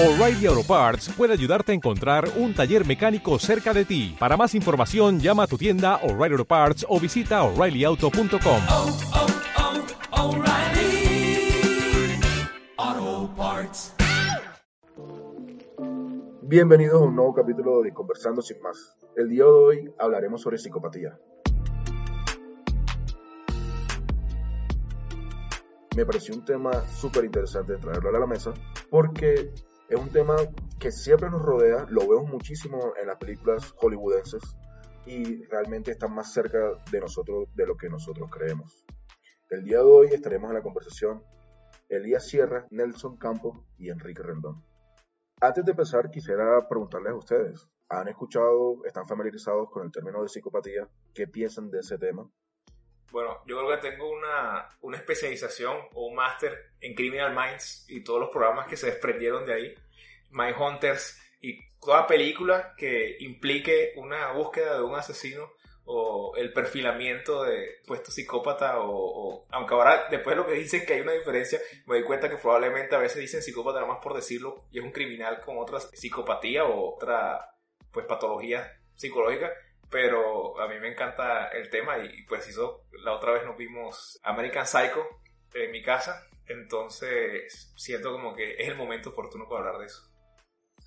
O'Reilly Auto Parts puede ayudarte a encontrar un taller mecánico cerca de ti. Para más información, llama a tu tienda O'Reilly Auto Parts o visita oreillyauto.com. oh, oh, O'Reilly Auto Parts. Bienvenidos a un nuevo capítulo de Conversando sin más. El día de hoy hablaremos sobre psicopatía. Me pareció un tema súper interesante de traerlo a la mesa porque es un tema que siempre nos rodea, lo vemos muchísimo en las películas hollywoodenses y realmente está más cerca de nosotros de lo que nosotros creemos. El día de hoy estaremos en la conversación Elías Sierra, Nelson Campos y Enrique Rendón. Antes de empezar, quisiera preguntarles a ustedes, ¿han escuchado, están familiarizados con el término de psicopatía? ¿Qué piensan de ese tema? Bueno, yo creo que tengo una, una especialización o un máster en Criminal Minds y todos los programas que se desprendieron de ahí, My Hunters y toda película que implique una búsqueda de un asesino o el perfilamiento de puesto psicópata o, o- aunque ahora después de lo que dicen que hay una diferencia me doy cuenta que probablemente a veces dicen psicópata nada más por decirlo y es un criminal con otra psicopatía o otra pues patología psicológica pero a mí me encanta el tema y pues hizo la otra vez nos vimos American Psycho en mi casa entonces siento como que es el momento oportuno para hablar de eso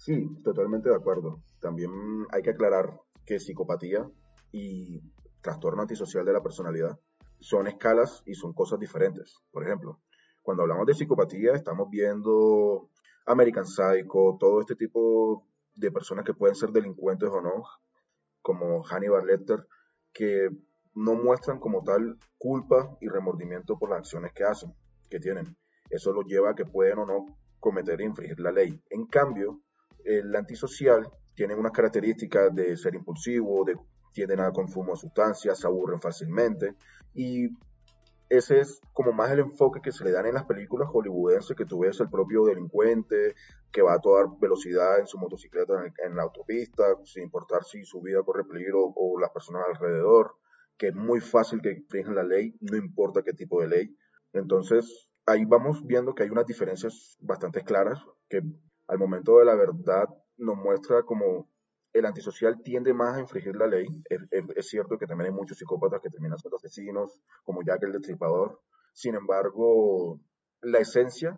Sí, totalmente de acuerdo. También hay que aclarar que psicopatía y trastorno antisocial de la personalidad son escalas y son cosas diferentes. Por ejemplo, cuando hablamos de psicopatía estamos viendo American Psycho, todo este tipo de personas que pueden ser delincuentes o no, como Hannibal Lecter, que no muestran como tal culpa y remordimiento por las acciones que hacen, que tienen. Eso los lleva a que pueden o no cometer e infringir la ley. En cambio, el antisocial tiene unas características de ser impulsivo, de tienden a consumo de sustancias, se aburren fácilmente y ese es como más el enfoque que se le dan en las películas hollywoodenses que tú ves el propio delincuente que va a toda velocidad en su motocicleta en, la autopista sin importar si su vida corre peligro o las personas alrededor que es muy fácil que infringen la ley no importa qué tipo de ley. Entonces ahí vamos viendo que hay unas diferencias bastante claras que al momento de la verdad nos muestra como el antisocial tiende más a infringir la ley. Es, cierto que también hay muchos psicópatas que terminan siendo asesinos, como Jack el Destripador. Sin embargo, la esencia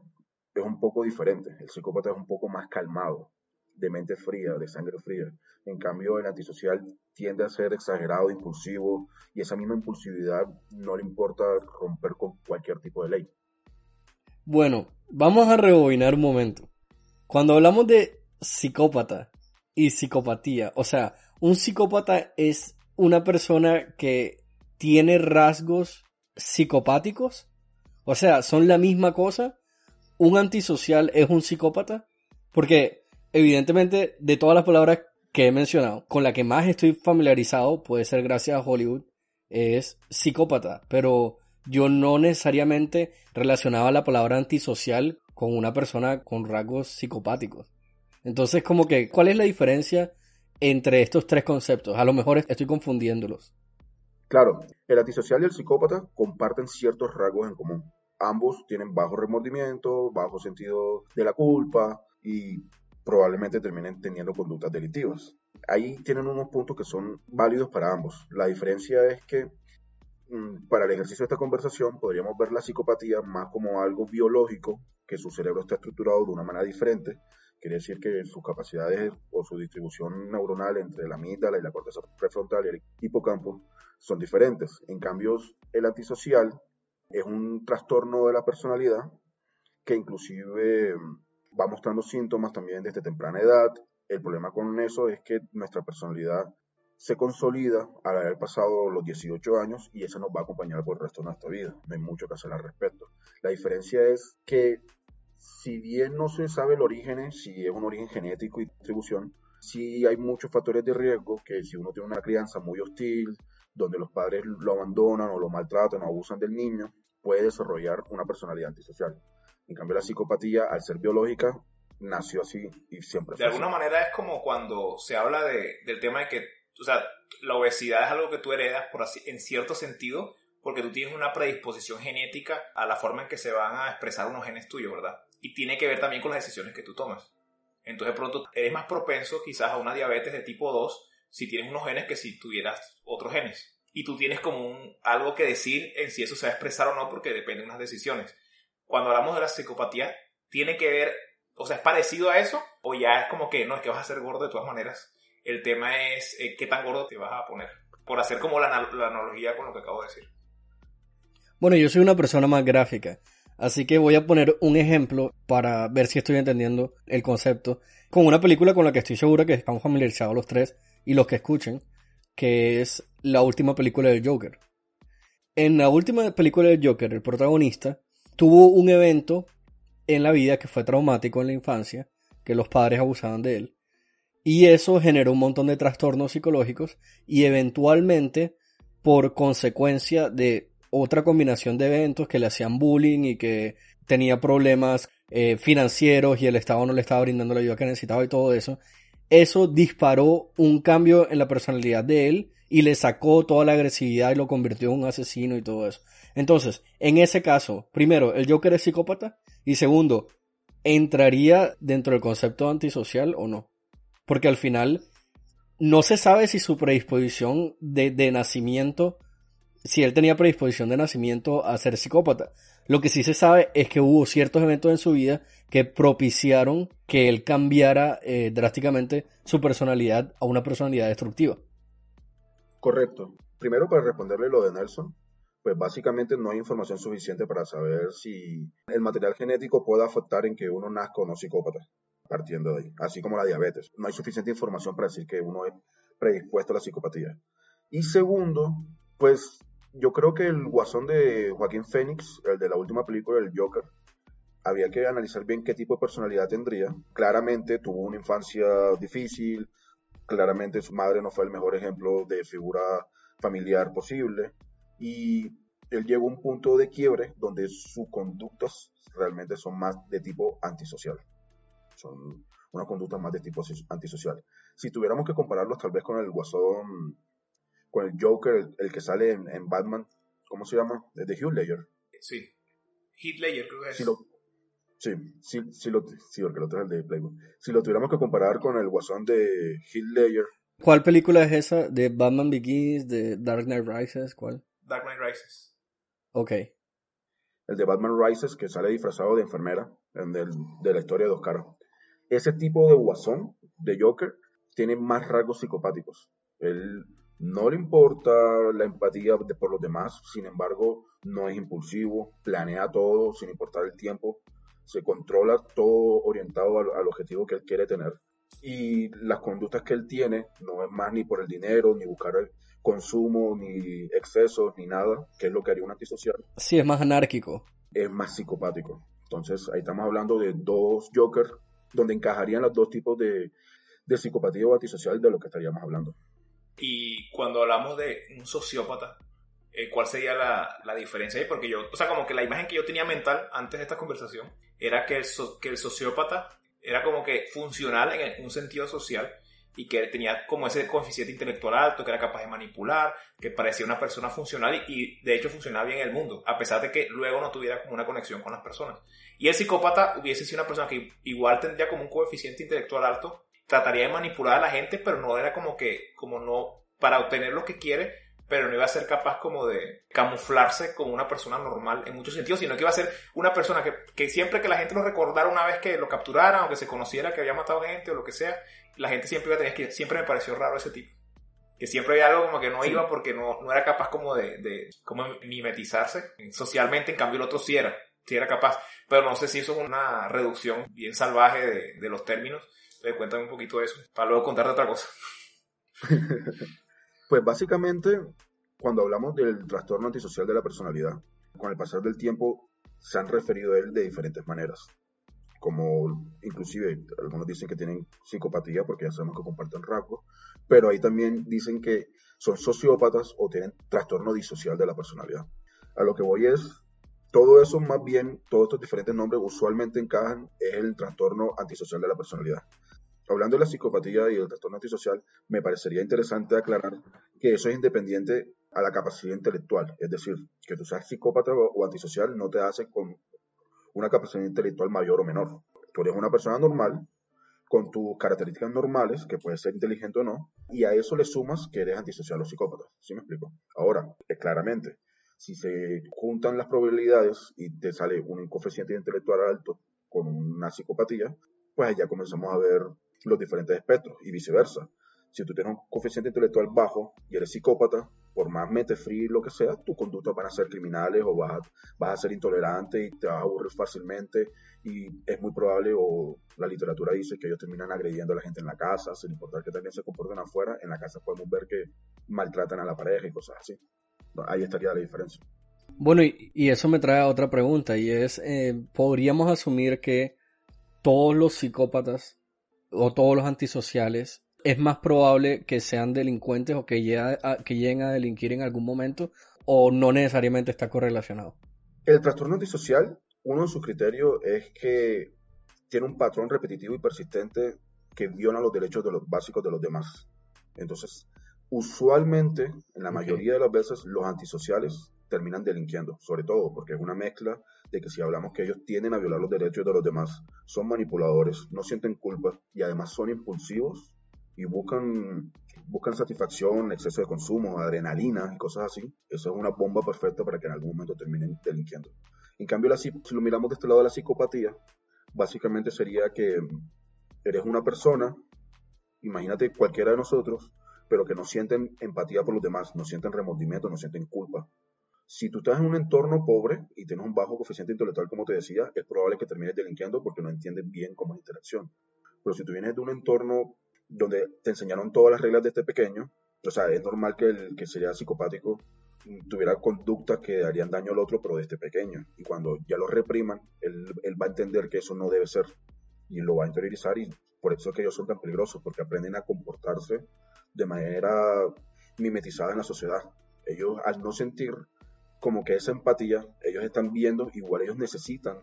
es un poco diferente. El psicópata es un poco más calmado, de mente fría, de sangre fría. En cambio, el antisocial tiende a ser exagerado, impulsivo, y esa misma impulsividad no le importa romper con cualquier tipo de ley. Bueno, vamos a rebobinar un momento. Cuando hablamos de psicópata y psicopatía, o sea, un psicópata es una persona que tiene rasgos psicopáticos, o sea, son la misma cosa. Un antisocial es un psicópata, porque evidentemente de todas las palabras que he mencionado, con la que más estoy familiarizado, puede ser gracias a Hollywood, es psicópata, pero yo no necesariamente relacionaba la palabra antisocial con una persona con rasgos psicopáticos. Entonces, como que, ¿cuál es la diferencia entre estos tres conceptos? A lo mejor estoy confundiéndolos. Claro, el antisocial y el psicópata comparten ciertos rasgos en común. Ambos tienen bajo remordimiento, bajo sentido de la culpa y probablemente terminen teniendo conductas delictivas. Ahí tienen unos puntos que son válidos para ambos. La diferencia es que mm, para el ejercicio de esta conversación podríamos ver la psicopatía más como algo biológico, que su cerebro está estructurado de una manera diferente. Quiere decir que sus capacidades o su distribución neuronal entre la amígdala y la corteza prefrontal y el hipocampo son diferentes. En cambio, el antisocial es un trastorno de la personalidad que inclusive va mostrando síntomas también desde temprana edad. El problema con eso es que nuestra personalidad se consolida al haber pasado los 18 años y esa nos va a acompañar por el resto de nuestra vida. No hay mucho que hacer al respecto. La diferencia es que si bien no se sabe el origen, si es un origen genético y distribución, sí hay muchos factores de riesgo que si uno tiene una crianza muy hostil, donde los padres lo abandonan o lo maltratan o abusan del niño, puede desarrollar una personalidad antisocial. En cambio, la psicopatía, al ser biológica, nació así y siempre De fue así. alguna manera es como cuando se habla de, del tema de que, o sea, la obesidad es algo que tú heredas por así, en cierto sentido, porque tú tienes una predisposición genética a la forma en que se van a expresar unos genes tuyos, ¿verdad? Y tiene que ver también con las decisiones que tú tomas. Entonces de pronto eres más propenso quizás a una diabetes de tipo 2 si tienes unos genes que si tuvieras otros genes. Y tú tienes como un, algo que decir en si eso se va a expresar o no porque depende de unas decisiones. Cuando hablamos de la psicopatía, tiene que ver, o sea, es parecido a eso o ya es como que no, es que vas a ser gordo de todas maneras. El tema es eh, qué tan gordo te vas a poner. Por hacer como la, la analogía con lo que acabo de decir. Bueno, yo soy una persona más gráfica, así que voy a poner un ejemplo para ver si estoy entendiendo el concepto con una película con la que estoy segura que están familiarizados los tres y los que escuchen, que es la última película del Joker. En la última película del Joker, el protagonista tuvo un evento en la vida que fue traumático en la infancia, que los padres abusaban de él, y eso generó un montón de trastornos psicológicos y eventualmente, por consecuencia de otra combinación de eventos que le hacían bullying y que tenía problemas eh, financieros y el Estado no le estaba brindando la ayuda que necesitaba y todo eso, eso disparó un cambio en la personalidad de él y le sacó toda la agresividad y lo convirtió en un asesino y todo eso. Entonces, en ese caso, primero, el Joker es psicópata y segundo, ¿entraría dentro del concepto antisocial o no? Porque al final no se sabe si su predisposición de, de nacimiento si él tenía predisposición de nacimiento a ser psicópata. Lo que sí se sabe es que hubo ciertos eventos en su vida que propiciaron que él cambiara eh, drásticamente su personalidad a una personalidad destructiva. Correcto. Primero, para responderle lo de Nelson, pues básicamente no hay información suficiente para saber si el material genético puede afectar en que uno nazca o no psicópata, partiendo de ahí, así como la diabetes. No hay suficiente información para decir que uno es predispuesto a la psicopatía. Y segundo, pues yo creo que el guasón de Joaquín Phoenix, el de la última película del Joker, había que analizar bien qué tipo de personalidad tendría. Claramente tuvo una infancia difícil, claramente su madre no fue el mejor ejemplo de figura familiar posible y él llegó a un punto de quiebre donde sus conductas realmente son más de tipo antisocial. Son una conducta más de tipo antisocial. Si tuviéramos que compararlos tal vez con el guasón con el Joker, el, que sale en, Batman, ¿cómo se llama? De Hugh Ledger. Sí. Heath Ledger creo que es. sí, sí, sí, lo, sí, porque el otro es el de Playboy. Si lo tuviéramos que comparar con el guasón de Heath Ledger. ¿Cuál película es esa? ¿De Batman Begins? ¿De Dark Knight Rises? ¿Cuál? Dark Knight Rises. Ok. El de Batman Rises, que sale disfrazado de enfermera, en el, de la historia de dos caras. Ese tipo de guasón, de Joker, tiene más rasgos psicopáticos. Él no le importa la empatía de por los demás, sin embargo, no es impulsivo, planea todo sin importar el tiempo, se controla todo orientado al, objetivo que él quiere tener. Y las conductas que él tiene no es más ni por el dinero, ni buscar el consumo, ni excesos, ni nada, que es lo que haría un antisocial. Sí, es más anárquico. Es más psicopático. Entonces, ahí estamos hablando de dos Jokers, donde encajarían los dos tipos de, de psicopatía o antisocial de lo que estaríamos hablando. Y cuando hablamos de un sociópata, eh, ¿cuál sería la, la, diferencia ahí? Porque yo, o sea, como que la imagen que yo tenía mental antes de esta conversación era que el, sociópata era como que funcional en un sentido social y que tenía como ese coeficiente intelectual alto, que era capaz de manipular, que parecía una persona funcional y, de hecho funcionaba bien en el mundo, a pesar de que luego no tuviera como una conexión con las personas. Y el psicópata hubiese sido una persona que igual tendría como un coeficiente intelectual alto, trataría de manipular a la gente, pero no era como que, como no, para obtener lo que quiere, pero no iba a ser capaz como de camuflarse como una persona normal en muchos sentidos, sino que iba a ser una persona que, que siempre que la gente lo recordara una vez que lo capturaran o que se conociera que había matado gente o lo que sea, la gente siempre iba a tener que, siempre me pareció raro ese tipo. Que siempre había algo como que no iba porque no, no era capaz como de, de como mimetizarse socialmente, en cambio el otro sí era, sí era capaz. Pero no sé si eso es una reducción bien salvaje de, de los términos cuéntame un poquito de eso, para luego contarte otra cosa. pues básicamente, cuando hablamos del trastorno antisocial de la personalidad, con el pasar del tiempo se han referido a él de diferentes maneras. Como inclusive algunos dicen que tienen psicopatía porque ya sabemos que comparten rasgos, pero ahí también dicen que son sociópatas o tienen trastorno disocial de la personalidad. A lo que voy es, todo eso más bien, todos estos diferentes nombres usualmente encajan en el trastorno antisocial de la personalidad hablando de la psicopatía y el trastorno antisocial, me parecería interesante aclarar que eso es independiente a la capacidad intelectual. Es decir, que tú seas psicópata o antisocial no te hace con una capacidad intelectual mayor o menor. Tú eres una persona normal, con tus características normales, que puedes ser inteligente o no, y a eso le sumas que eres antisocial o psicópata. ¿Sí me explico? Ahora, eh, claramente, si se juntan las probabilidades y te sale un coeficiente intelectual alto con una psicopatía, pues ya comenzamos a ver los diferentes espectros y viceversa. Si tú tienes un coeficiente intelectual bajo y eres psicópata, por más mete free lo que sea, tus conductas van a ser criminales o vas a, ser intolerante y te vas a aburrir fácilmente y es muy probable, o la literatura dice que ellos terminan agrediendo a la gente en la casa, sin importar que también se comporten afuera, en la casa podemos ver que maltratan a la pareja y cosas así. Ahí estaría la diferencia. Bueno, y, y eso me trae a otra pregunta y es, eh, ¿podríamos asumir que todos los psicópatas o todos los antisociales es más probable que sean delincuentes o que, lleguen a, que lleguen a delinquir en algún momento o no necesariamente está correlacionado? El trastorno antisocial, uno de sus criterios es que tiene un patrón repetitivo y persistente que viola los derechos de los básicos de los demás. Entonces, usualmente, en la mayoría de las veces, los antisociales terminan delinquiendo, sobre todo porque es una mezcla de que si hablamos que ellos tienden a violar los derechos de los demás, son manipuladores, no sienten culpa y además son impulsivos y buscan, buscan satisfacción, exceso de consumo, adrenalina y cosas así, eso es una bomba perfecta para que en algún momento terminen delinquiendo. En cambio, la si lo miramos de este lado de la psicopatía, básicamente sería que eres una persona, imagínate cualquiera de nosotros, pero que no sienten empatía por los demás, no sienten remordimiento, no sienten culpa. Si tú estás en un entorno pobre y tienes un bajo coeficiente intelectual, como te decía, es probable que termines delinquiendo porque no entiendes bien cómo es interacción. Pero si tú vienes de un entorno donde te enseñaron todas las reglas desde pequeño, o sea, es normal que el que sería psicopático tuviera conductas que harían daño al otro, pero desde pequeño. Y cuando ya lo repriman, él, él va a entender que eso no debe ser y lo va a interiorizar y por eso es que ellos son tan peligrosos, porque aprenden a comportarse de manera mimetizada en la sociedad. Ellos al no sentir como que esa empatía, ellos están viendo, igual ellos necesitan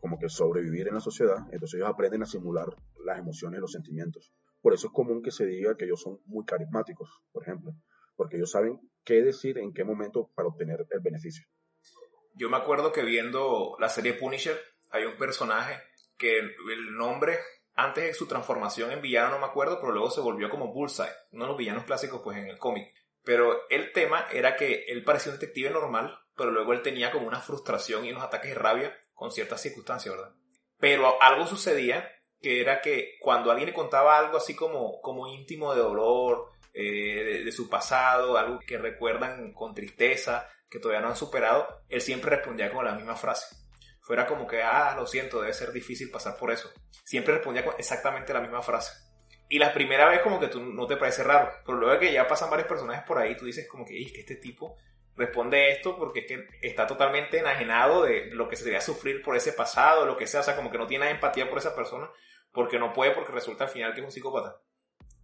como que sobrevivir en la sociedad, entonces ellos aprenden a simular las emociones los sentimientos. Por eso es común que se diga que ellos son muy carismáticos, por ejemplo, porque ellos saben qué decir en qué momento para obtener el beneficio. Yo me acuerdo que viendo la serie Punisher, hay un personaje que el, el nombre, antes de su transformación en villano no me acuerdo, pero luego se volvió como Bullseye, uno de los villanos clásicos pues en el cómic. Pero el tema era que él parecía un detective normal, pero luego él tenía como una frustración y unos ataques de rabia con ciertas circunstancias, ¿verdad? Pero algo sucedía que era que cuando alguien le contaba algo así como, como íntimo de dolor, eh, de, de su pasado, algo que recuerdan con tristeza, que todavía no han superado, él siempre respondía con la misma frase. Fuera como que, ah, lo siento, debe ser difícil pasar por eso. Siempre respondía con exactamente la misma frase. Y la primera vez como que tú no te parece raro, pero luego que ya pasan varios personajes por ahí, tú dices como que, "Ey, es que este tipo responde esto porque es que está totalmente enajenado de lo que sería sufrir por ese pasado, lo que sea, o sea, como que no tiene empatía por esa persona, porque no puede, porque resulta al final que es un psicópata.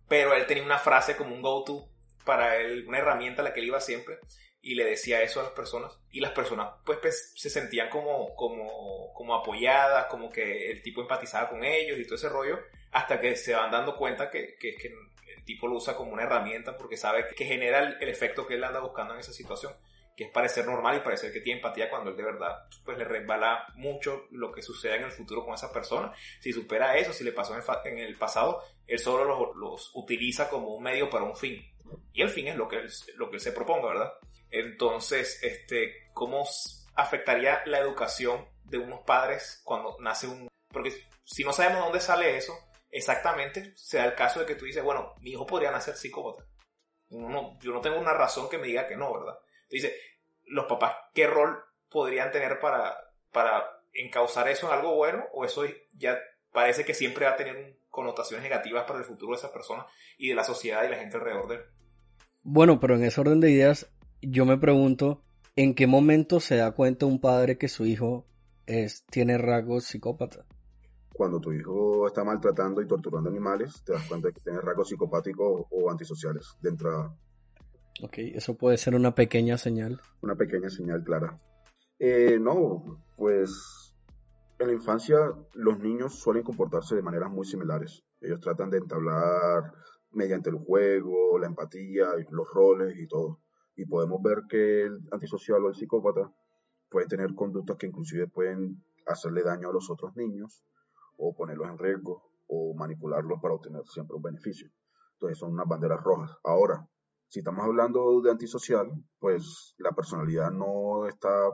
Pero él tenía una frase como un go-to para él, una herramienta a la que él iba siempre, y le decía eso a las personas, y las personas pues, pues, se sentían como, como, como apoyadas, como que el tipo empatizaba con ellos y todo ese rollo, hasta que se van dando cuenta que, que, que el tipo lo usa como una herramienta porque sabe que genera el, el efecto que él anda buscando en esa situación que es parecer normal y parecer que tiene empatía cuando él de verdad pues le resbala mucho lo que suceda en el futuro con esa persona. Si supera eso, si le pasó en el, en el pasado, él solo los, los utiliza como un medio para un fin. Y el fin es lo que él, lo que él se proponga, ¿verdad? Entonces, este, ¿cómo afectaría la educación de unos padres cuando nace un... Porque si no sabemos dónde sale eso, exactamente se da el caso de que tú dices, bueno, mi hijo podría nacer psicópata. Uno no- yo no tengo una razón que me diga que no, ¿verdad? Dice, los papás, ¿qué rol podrían tener para, para encauzar eso en algo bueno? ¿O eso ya parece que siempre va a tener connotaciones negativas para el futuro de esa persona y de la sociedad y la gente alrededor de él? Bueno, pero en ese orden de ideas, yo me pregunto, ¿en qué momento se da cuenta un padre que su hijo es, tiene rasgos psicópatas? Cuando tu hijo está maltratando y torturando animales, te das cuenta de que tiene rasgos psicopáticos o antisociales de entrada. Ok, eso puede ser una pequeña señal. Una pequeña señal clara. Eh, no, pues en la infancia los niños suelen comportarse de maneras muy similares. Ellos tratan de entablar mediante el juego, la empatía, los roles y todo. Y podemos ver que el antisocial o el psicópata pueden tener conductas que inclusive pueden hacerle daño a los otros niños o ponerlos en riesgo. o manipularlos para obtener siempre un beneficio. Entonces son unas banderas rojas. Ahora, si estamos hablando de antisocial, pues la personalidad no está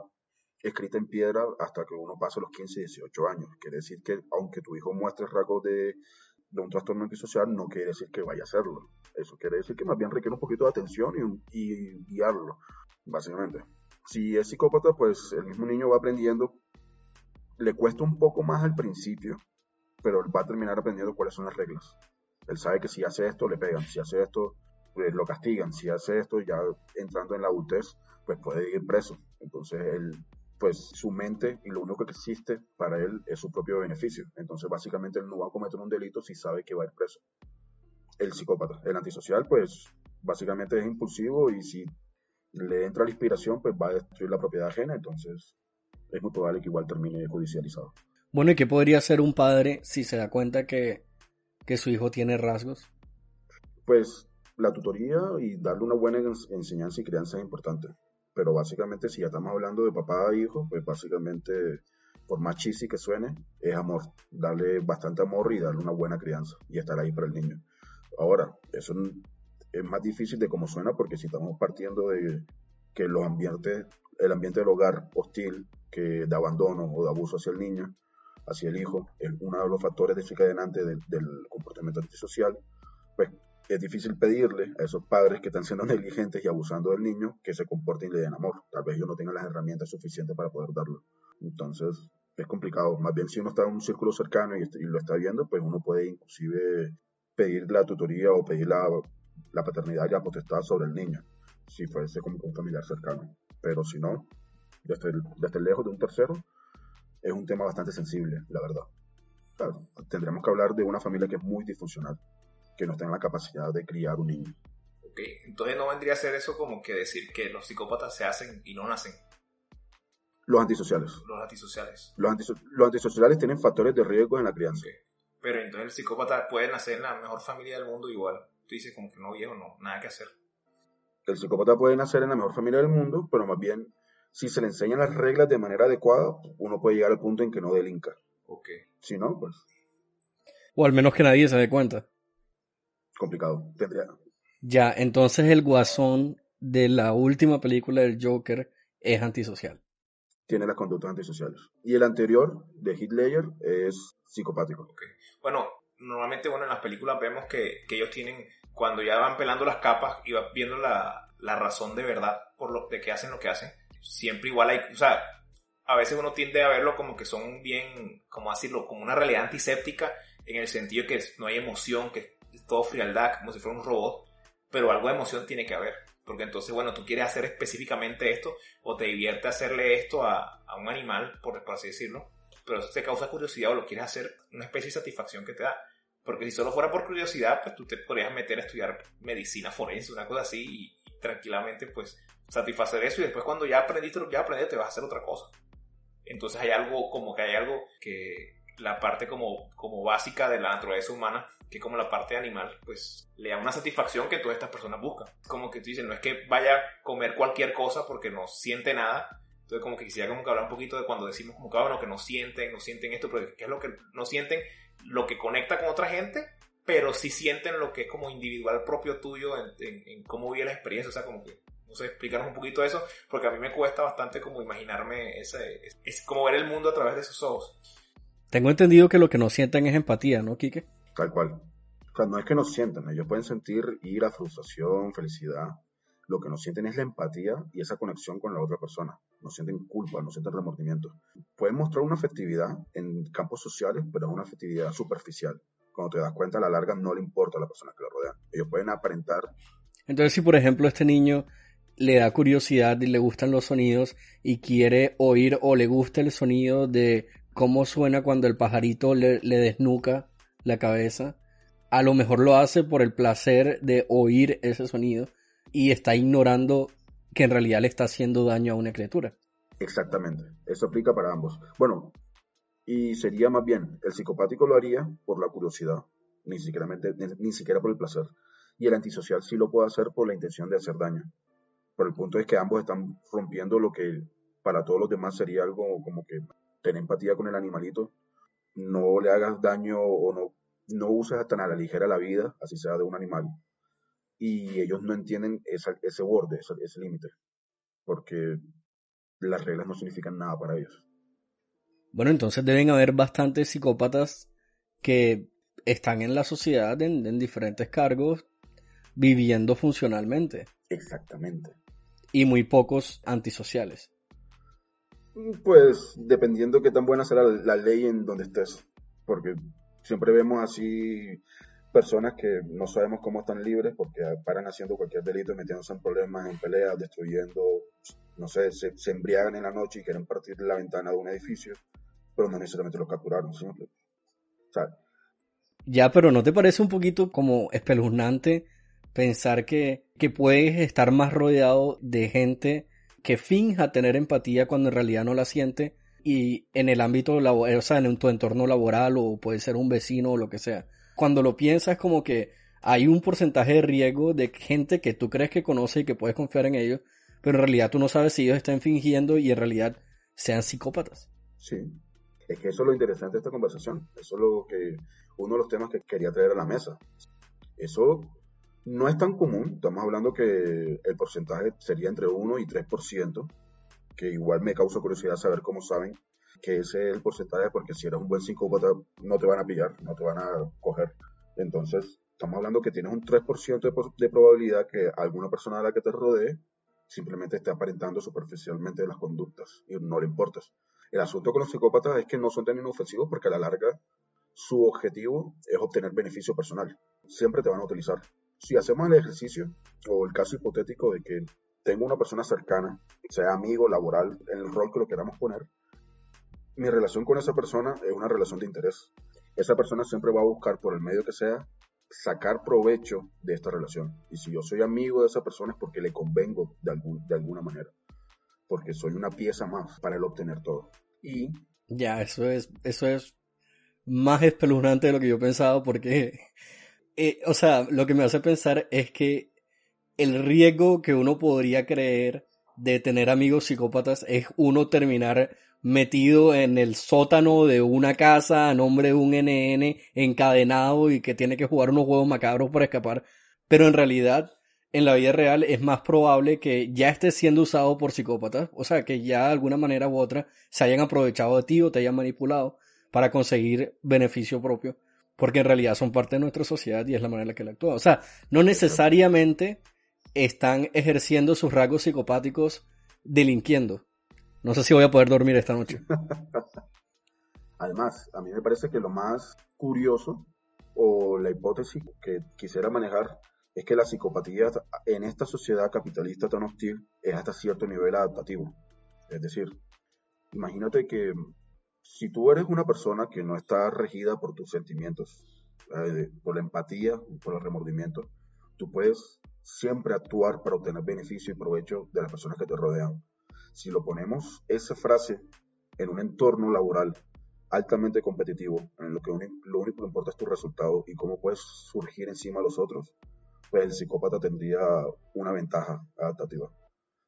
escrita en piedra hasta que uno pase los 15 y 18 años. Quiere decir que aunque tu hijo muestre rasgos de, de un trastorno antisocial, no quiere decir que vaya a hacerlo. Eso quiere decir que más bien requiere un poquito de atención y, guiarlo, básicamente. Si es psicópata, pues el mismo niño va aprendiendo. Le cuesta un poco más al principio, pero va a terminar aprendiendo cuáles son las reglas. Él sabe que si hace esto, le pegan. Si hace esto, pues lo castigan. Si hace esto, ya entrando en la adultez, pues puede ir preso. Entonces, él, pues su mente y lo único que existe para él es su propio beneficio. Entonces, básicamente, él no va a cometer un delito si sabe que va a ir preso. El psicópata, el antisocial, pues básicamente es impulsivo y si le entra la inspiración, pues va a destruir la propiedad ajena. Entonces, es muy probable que igual termine judicializado. Bueno, ¿y qué podría hacer un padre si se da cuenta que, que su hijo tiene rasgos? Pues la tutoría y darle una buena ens- enseñanza y crianza es importante. Pero básicamente, si ya estamos hablando de papá e hijo, pues básicamente, por más cheesy que suene, es amor. Darle bastante amor y darle una buena crianza y estar ahí para el niño. Ahora, eso es más difícil de como suena porque si estamos partiendo de que los ambientes, el ambiente del hogar hostil, que de abandono o de abuso hacia el niño, hacia el hijo, es uno de los factores desencadenantes del, del comportamiento antisocial, pues es difícil pedirle a esos padres que están siendo negligentes y abusando del niño que se comporten y le den amor. Tal vez ellos no tengan las herramientas suficientes para poder darlo. Entonces, es complicado. Más bien, si uno está en un círculo cercano y, y lo está viendo, pues uno puede inclusive pedir la tutoría o pedir la, la paternidad y la potestad sobre el niño, si fuese como un familiar cercano. Pero si no, desde, desde lejos de un tercero, es un tema bastante sensible, la verdad. Claro, tendremos que hablar de una familia que es muy disfuncional, que no tenga la capacidad de criar un niño. Ok, entonces no vendría a ser eso como que decir que los psicópatas se hacen y no nacen, Los antisociales. los antisociales. Los, antiso- los antisociales tienen factores de riesgo en la crianza. Pero entonces el psicópata puede nacer en la mejor familia del mundo igual. Tú dices como que no, viejo, no, nada que hacer. El psicópata puede nacer en la mejor familia del mundo, pero más bien, si se le enseñan las reglas de manera adecuada, uno puede llegar al punto en que no delinca. Ok. Si no, pues O al menos que nadie se dé cuenta. complicado. Tendría, Ya, entonces el guasón de la última película del Joker es antisocial. tiene las conductas antisociales. Y el anterior, de Heath Ledger, es psicopático. Ok. Bueno, normalmente bueno, en las películas vemos que, que ellos tienen, cuando ya van pelando las capas y van viendo la, la razón de verdad por lo de que hacen lo que hacen, siempre igual hay, o sea, a veces uno tiende a verlo como que son bien, como decirlo, como una realidad antiséptica, en el sentido que no hay emoción, que es todo frialdad, como si fuera un robot, pero algo de emoción tiene que haber. Porque entonces, bueno, tú quieres hacer específicamente esto, o te divierte hacerle esto a, a un animal, por, por así decirlo, pero eso te causa curiosidad o lo quieres hacer, una especie de satisfacción que te da. Porque si solo fuera por curiosidad, pues tú te podrías meter a estudiar medicina forense, una cosa así, y, tranquilamente, pues, satisfacer eso, y después cuando ya aprendiste lo que ya aprendiste, te vas a hacer otra cosa. Entonces hay algo, como que hay algo que la parte como, como básica de la naturaleza humana, que como la parte animal, pues le da una satisfacción que todas estas personas buscan. Como que tú dices, no es que vaya a comer cualquier cosa porque no siente nada. Entonces como que quisiera como que hablar un poquito de cuando decimos como que, ah, bueno, que no sienten, no sienten esto, pero ¿qué es lo que no sienten? Lo que conecta con otra gente, pero sí sienten lo que es como individual propio tuyo en, en, en cómo vive la experiencia. O sea, como que, no sé, explícanos un poquito eso, porque a mí me cuesta bastante como imaginarme ese, es, es como ver el mundo a través de esos ojos. Tengo entendido que lo que no sienten es empatía, ¿no, Quique? Tal cual. O sea, no es que nos sientan, ellos pueden sentir ira, frustración, felicidad. Lo que no sienten es la empatía y esa conexión con la otra persona. No sienten culpa, no sienten remordimiento. Pueden mostrar una afectividad en campos sociales, pero es una afectividad superficial. Cuando te das cuenta, a la larga no le importa a la persona que lo rodean. Ellos pueden aparentar Entonces, si por ejemplo este niño le da curiosidad y le gustan los sonidos y quiere oír o le gusta el sonido de cómo suena cuando el pajarito le, le desnuca la cabeza, a lo mejor lo hace por el placer de oír ese sonido y está ignorando que en realidad le está haciendo daño a una criatura. Exactamente, eso aplica para ambos. Bueno, y sería más bien, el psicopático lo haría por la curiosidad, ni siquiera, ni, siquiera por el placer. Y el antisocial sí lo puede hacer por la intención de hacer daño. Pero el punto es que ambos están rompiendo lo que para todos los demás sería algo como que tener empatía con el animalito, no le hagas daño o no no uses tan a la ligera la vida, así sea de un animal, y ellos no entienden esa- ese borde, ese, ese límite, porque las reglas no significan nada para ellos. Bueno, entonces deben haber bastantes psicópatas que están en la sociedad en, en diferentes cargos viviendo funcionalmente Exactamente. y muy pocos antisociales. Pues dependiendo qué tan buena será la, la ley en donde estés, porque siempre vemos así personas que no sabemos cómo están libres porque paran haciendo cualquier delito, metiéndose en problemas, en peleas, destruyendo, no sé, se, embriagan en la noche y quieren partir la ventana de un edificio, pero no necesariamente los capturaron, sea, Ya, pero ¿no te parece un poquito como espeluznante pensar que, que puedes estar más rodeado de gente que finja tener empatía cuando en realidad no la siente y en el ámbito laboral, o sea, en tu entorno laboral o puede ser un vecino o lo que sea? Cuando lo piensas como que hay un porcentaje de riesgo de gente que tú crees que conoce y que puedes confiar en ellos, pero en realidad tú no sabes si ellos están fingiendo y en realidad sean psicópatas. Sí. Es que eso es lo interesante de esta conversación. Eso es lo que, uno de los temas que quería traer a la mesa. Eso no es tan común. Estamos hablando que el porcentaje sería entre 1 y 3%, que igual me causa curiosidad saber cómo saben que ese es el porcentaje, porque si eres un buen psicópata no te van a pillar, no te van a coger. Entonces, estamos hablando que tienes un 3% de, de probabilidad que alguna persona a la que te rodee simplemente esté aparentando superficialmente las conductas y no le importas. El asunto con los psicópatas es que no son tan inofensivos porque a la larga su objetivo es obtener beneficio personal. Siempre te van a utilizar. Si hacemos el ejercicio o el caso hipotético de que tengo una persona cercana, sea amigo, laboral, en el rol que lo queramos poner, mi relación con esa persona es una relación de interés. Esa persona siempre va a buscar por el medio que sea sacar provecho de esta relación. Y si yo soy amigo de esa persona es porque le convengo de, algún, de alguna manera. Porque soy una pieza más para él obtener todo. Y Ya, eso es, eso es más espeluznante de lo que yo pensaba porque, eh, o sea, lo que me hace pensar es que el riesgo que uno podría creer de tener amigos psicópatas es uno terminar metido en el sótano de una casa a nombre de un NN encadenado y que tiene que jugar unos juegos macabros para escapar. Pero en realidad, en la vida real es más probable que ya esté siendo usado por psicópatas, o sea, que ya de alguna manera u otra se hayan aprovechado de ti o te hayan manipulado para conseguir beneficio propio, porque en realidad son parte de nuestra sociedad y es la manera en la que la actúa. O sea, no necesariamente están ejerciendo sus rasgos psicopáticos delinquiendo. No sé si voy a poder dormir esta noche. Además, a mí me parece que lo más curioso o la hipótesis que quisiera manejar es que la psicopatía en esta sociedad capitalista tan hostil es hasta cierto nivel adaptativo. Es decir, imagínate que si tú eres una persona que no está regida por tus sentimientos, eh, por la empatía, por el remordimiento, tú puedes siempre actuar para obtener beneficio y provecho de las personas que te rodean. Si lo ponemos esa frase en un entorno laboral altamente competitivo, en lo que lo único que importa es tu resultado y cómo puedes surgir encima de los otros, pues el psicópata tendría una ventaja adaptativa.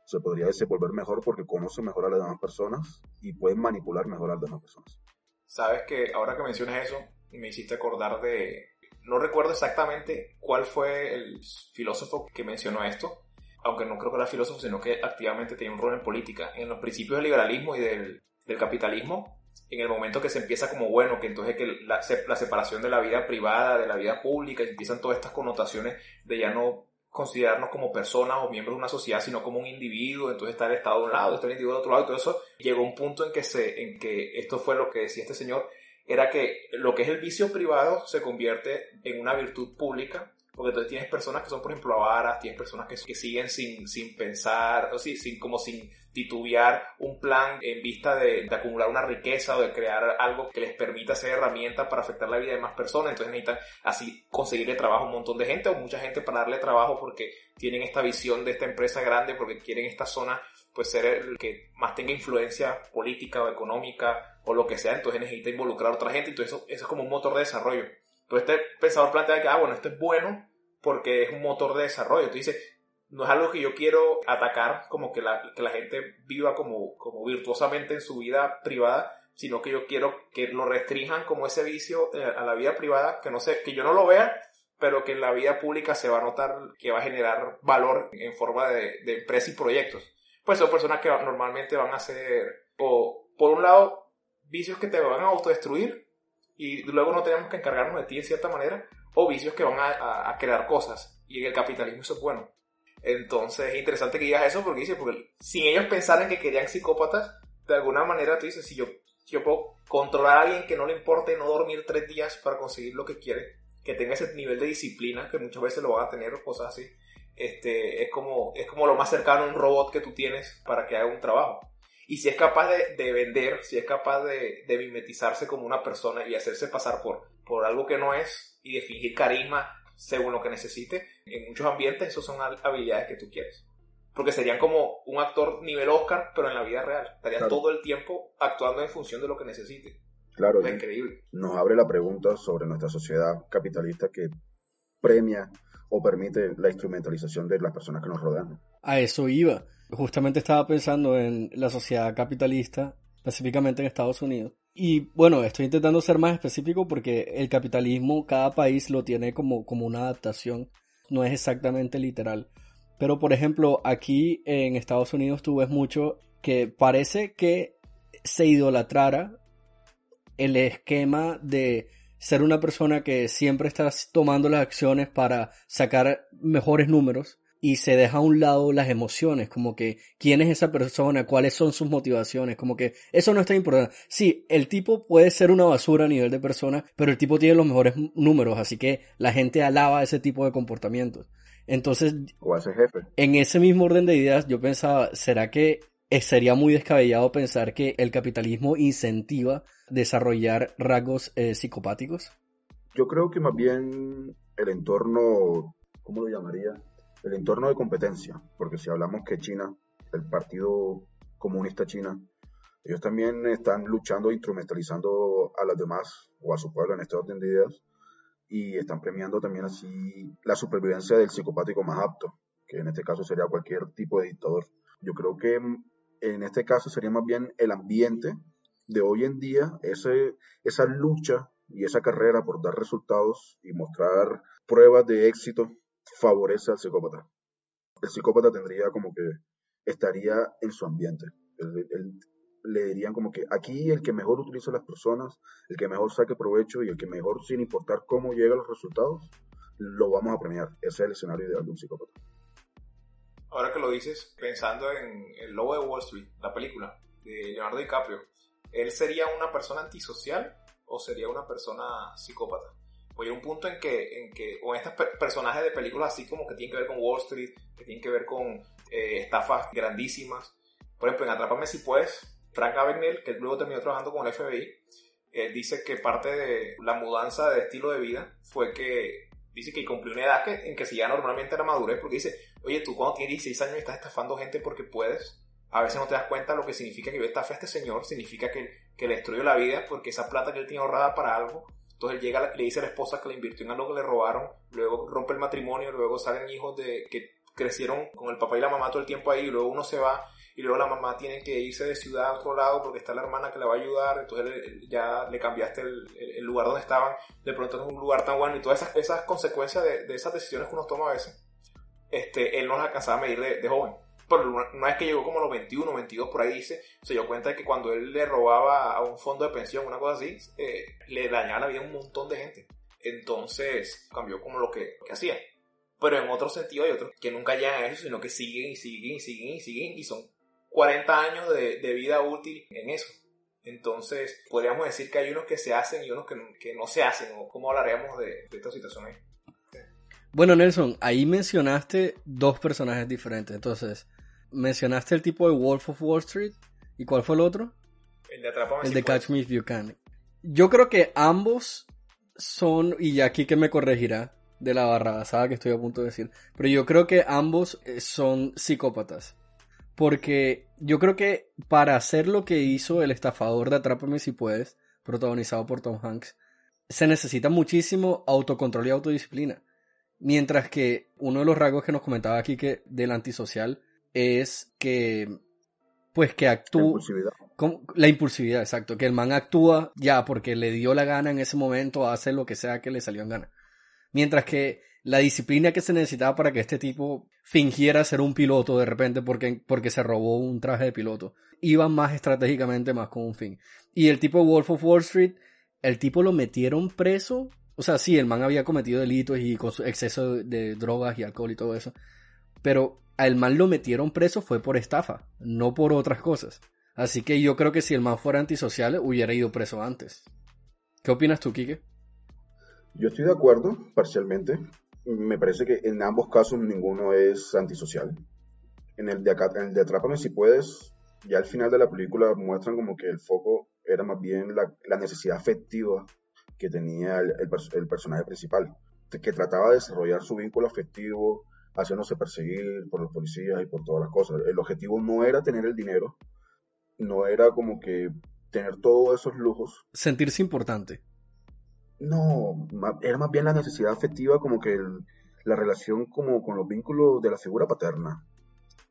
Se podría desenvolver mejor porque conoce mejor a las demás personas y puede manipular mejor a las demás personas. Sabes que ahora que mencionas eso, me hiciste acordar de. No recuerdo exactamente cuál fue el filósofo que mencionó esto, aunque no creo que era filósofo, sino que activamente tenía un rol en política. En los principios del liberalismo y del, capitalismo, en el momento que se empieza como bueno, que entonces la, se- la separación de la vida privada, de la vida pública, y empiezan todas estas connotaciones de ya no considerarnos como personas o miembros de una sociedad, sino como un individuo, entonces está el Estado de un lado, está el individuo de otro lado, y todo eso llegó a un punto en que esto fue lo que decía este señor, era que lo que es el vicio privado se convierte en una virtud pública, porque entonces tienes personas que son, por ejemplo, avaras, tienes personas que, siguen sin, sin pensar, o sí, sin, como sin titubear un plan en vista de, acumular una riqueza o de crear algo que les permita ser herramienta para afectar la vida de más personas, entonces necesitan así conseguirle trabajo a un montón de gente o mucha gente para darle trabajo porque tienen esta visión de esta empresa grande, porque quieren esta zona pues ser el que más tenga influencia política o económica o lo que sea, entonces necesita involucrar a otra gente, entonces eso es como un motor de desarrollo. Entonces este pensador plantea que, ah, bueno, esto es bueno porque es un motor de desarrollo. Tú dices, no es algo que yo quiero atacar, como que la, que la gente viva como, como virtuosamente en su vida privada, sino que yo quiero que lo restrinjan como ese vicio eh, a la vida privada, que no sé, que yo no lo vea, pero que en la vida pública se va a notar que va a generar valor en forma de, de empresas y proyectos. Pues son personas que normalmente van a ser, o por un lado, vicios que te van a autodestruir y luego no tenemos que encargarnos de ti de cierta manera, o vicios que van a, a- crear cosas. Y en el capitalismo eso es bueno. Entonces es interesante que digas eso porque dice, porque si ellos pensaran que querían psicópatas, de alguna manera tú dices, si yo, yo puedo controlar a alguien que no le importe no dormir tres días para conseguir lo que quiere, que tenga ese nivel de disciplina, que muchas veces lo van a tener o cosas así, este, es, como, es como lo más cercano a un robot que tú tienes para que haga un trabajo. Y si es capaz de, de vender, si es capaz de, de mimetizarse como una persona y hacerse pasar por, por algo que no es y de fingir carisma según lo que necesite, en muchos ambientes esas son hab- habilidades que tú quieres. Porque serían como un actor nivel Oscar, pero en la vida real. Estarían Claro. todo el tiempo actuando en función de lo que necesite. Claro, Es increíble. nos abre la pregunta sobre nuestra sociedad capitalista que premia o permite la instrumentalización de las personas que nos rodean. A eso iba. Justamente estaba pensando en la sociedad capitalista, específicamente en Estados Unidos. Y bueno, estoy intentando ser más específico porque el capitalismo, cada país lo tiene como, como una adaptación, no es exactamente literal. Pero por ejemplo, aquí en Estados Unidos tú ves mucho que parece que se idolatrara el esquema de ser una persona que siempre está tomando las acciones para sacar mejores números y se deja a un lado las emociones, como que quién es esa persona, cuáles son sus motivaciones, como que eso no está importante. Sí, el tipo puede ser una basura a nivel de persona, pero el tipo tiene los mejores números, así que la gente alaba ese tipo de comportamientos. Entonces, O ese jefe. en ese mismo orden de ideas, yo pensaba, ¿será que sería muy descabellado pensar que el capitalismo incentiva desarrollar rasgos eh, psicopáticos? Yo creo que más bien el entorno, ¿cómo lo llamaría? El entorno de competencia, porque si hablamos que China, el Partido Comunista China, ellos también están luchando, e instrumentalizando a las demás o a su pueblo en este orden de ideas y están premiando también así la supervivencia del psicopático más apto, que en este caso sería cualquier tipo de dictador. Yo creo que mm, en este caso sería más bien el ambiente de hoy en día, ese, esa lucha y esa carrera por dar resultados y mostrar pruebas de éxito favorece al psicópata. El psicópata tendría como que estaría en su ambiente. Él- le dirían como que aquí el que mejor utiliza a las personas, el que mejor saque provecho y el que mejor, sin importar cómo llega los resultados, lo vamos a premiar. Ese es el escenario ideal de un psicópata. Ahora que lo dices, pensando en El Lobo de Wall Street, la película de Leonardo DiCaprio, ¿él sería una persona antisocial o sería una persona psicópata? Pues hay un punto en que, en que con estos per- personajes de películas así como que tienen que ver con Wall Street, que tienen que ver con eh, estafas grandísimas. Por ejemplo, en Atrápame si puedes, Frank Abagnale, que luego terminó trabajando con el FBI, dice que parte de la mudanza de estilo de vida fue que dice que cumplió una edad que, en que se ya normalmente la madurez, porque dice, oye, tú cuando tienes 16 años y estás estafando gente porque puedes, a veces no te das cuenta lo que significa que yo estafe a este señor, significa que, que le destruyó la vida porque esa plata que él tiene ahorrada para algo, entonces él llega, le dice a la esposa que le invirtió en algo que le robaron, luego rompe el matrimonio, luego salen hijos de que crecieron con el papá y la mamá todo el tiempo ahí, y luego uno se va y luego la mamá tiene que irse de ciudad a otro lado porque está la hermana que le va a ayudar, entonces ya le cambiaste el, lugar donde estaban, de pronto no es un lugar tan bueno y todas esas, consecuencias de, esas decisiones que uno toma a veces, este, él no las alcanzaba a medir de joven. Pero una, vez que llegó como los 21, 22, por ahí dice, se dio cuenta de que cuando él le robaba a un fondo de pensión, una cosa así, eh, le dañaba la vida a un montón de gente. Entonces cambió como lo que, que hacía. Pero en otro sentido hay otros que nunca llegan a eso, sino que siguen y siguen y siguen y siguen y son 40 años de, de vida útil en eso. Entonces, podríamos decir que hay unos que se hacen y unos que, que no se hacen, o cómo hablaríamos de, de esta situación ahí. Bueno, Nelson, ahí mencionaste dos personajes diferentes. Entonces, mencionaste el tipo de Wolf of Wall Street. ¿Y cuál fue el otro? El de Atrápame El si de puedes. Catch Me If You Can. Yo creo que ambos son, y aquí que me corregirá de la barrabasada que estoy a punto de decir, pero yo creo que ambos eh, son psicópatas. Porque yo creo que para hacer lo que hizo el estafador de Atrápame si puedes, protagonizado por Tom Hanks, se necesita muchísimo autocontrol y autodisciplina. Mientras que uno de los rasgos que nos comentaba aquí que del antisocial es que pues que actúa la impulsividad, exacto, que el man actúa ya porque le dio la gana en ese momento a hacer lo que sea que le salió en gana. Mientras que la disciplina que se necesitaba para que este tipo fingiera ser un piloto de repente porque, porque se robó un traje de piloto, iba más estratégicamente, más con un fin. Y el tipo Wolf of Wall Street, el tipo lo metieron preso. O sea, sí, el man había cometido delitos y con su exceso de drogas y alcohol y todo eso. Pero al man lo metieron preso fue por estafa, no por otras cosas. Así que yo creo que si el man fuera antisocial, hubiera ido preso antes. ¿Qué opinas tú, Quique? Yo estoy de acuerdo, parcialmente. Me parece que en ambos casos ninguno es antisocial. En el de acá, en el de Atrápame si puedes, ya al final de la película muestran como que el foco era más bien la, necesidad afectiva que tenía el personaje principal, que trataba de desarrollar su vínculo afectivo, haciéndose perseguir por los policías y por todas las cosas. El objetivo no era tener el dinero, no era como que tener todos esos lujos, Sentirse importante. no, era más bien la necesidad afectiva, como que el- la relación como con los vínculos de la figura paterna.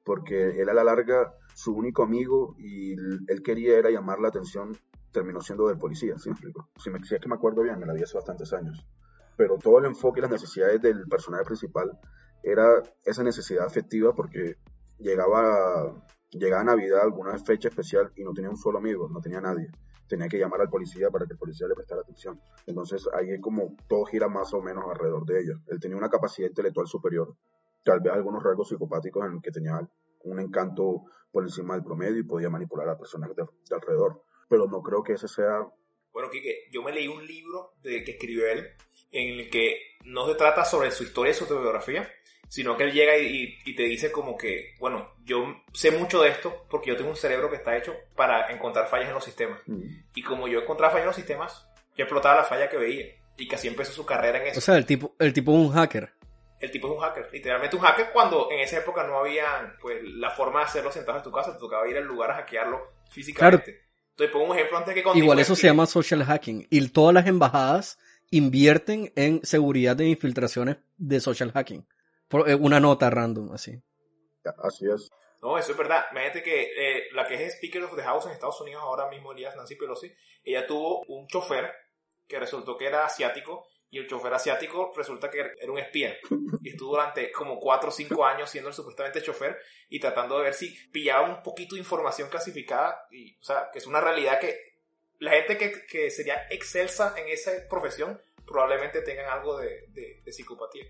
Porque él a la larga, su único amigo, y él quería era llamar la atención, terminó siendo del policía, ¿sí me explico? Si, me, si es que me acuerdo bien, me la vi hace bastantes años. Pero todo el enfoque y las necesidades del personaje principal era esa necesidad afectiva porque llegaba, llegaba Navidad, alguna fecha especial, y no tenía un solo amigo, no tenía nadie tenía que llamar al policía para que el policía le prestara atención. Entonces ahí es como todo gira más o menos alrededor de ella. Él tenía una capacidad intelectual superior, tal vez algunos rasgos psicopáticos en que tenía un encanto por encima del promedio y podía manipular a personas de, de alrededor. Pero no creo que ese sea... Bueno, Kike, yo me leí un libro de, que escribió él en el que no se trata sobre su historia y su autobiografía, sino que él llega y, y- y te dice como que, bueno, yo sé mucho de esto porque yo tengo un cerebro que está hecho para encontrar fallas en los sistemas. mm, Y como yo encontraba fallas en los sistemas, yo explotaba la falla que veía. Y que así empezó su carrera en eso. O sea, el tipo, el tipo es un hacker. el tipo es un hacker, literalmente un hacker cuando en esa época no había pues la forma de hacerlo sentado en tu casa, te tocaba ir al lugar a hackearlo físicamente. Entonces pongo un ejemplo antes que continúe. Igual eso se llama social hacking. Y todas las embajadas invierten en seguridad de infiltraciones de social hacking. Eh, una nota random, así. Así es. No, eso es verdad. Imagínate que eh, la que es Speaker of the House en Estados Unidos ahora mismo, Elías Nancy Pelosi, ella tuvo un chofer que resultó que era asiático y el chofer asiático resulta que era un espía. Y estuvo durante como 4 o 5 años siendo el supuestamente chofer y tratando de ver si pillaba un poquito de información clasificada. Y, o sea, que es una realidad que la gente que, que sería excelsa en esa profesión probablemente tengan algo de, de- de psicopatía.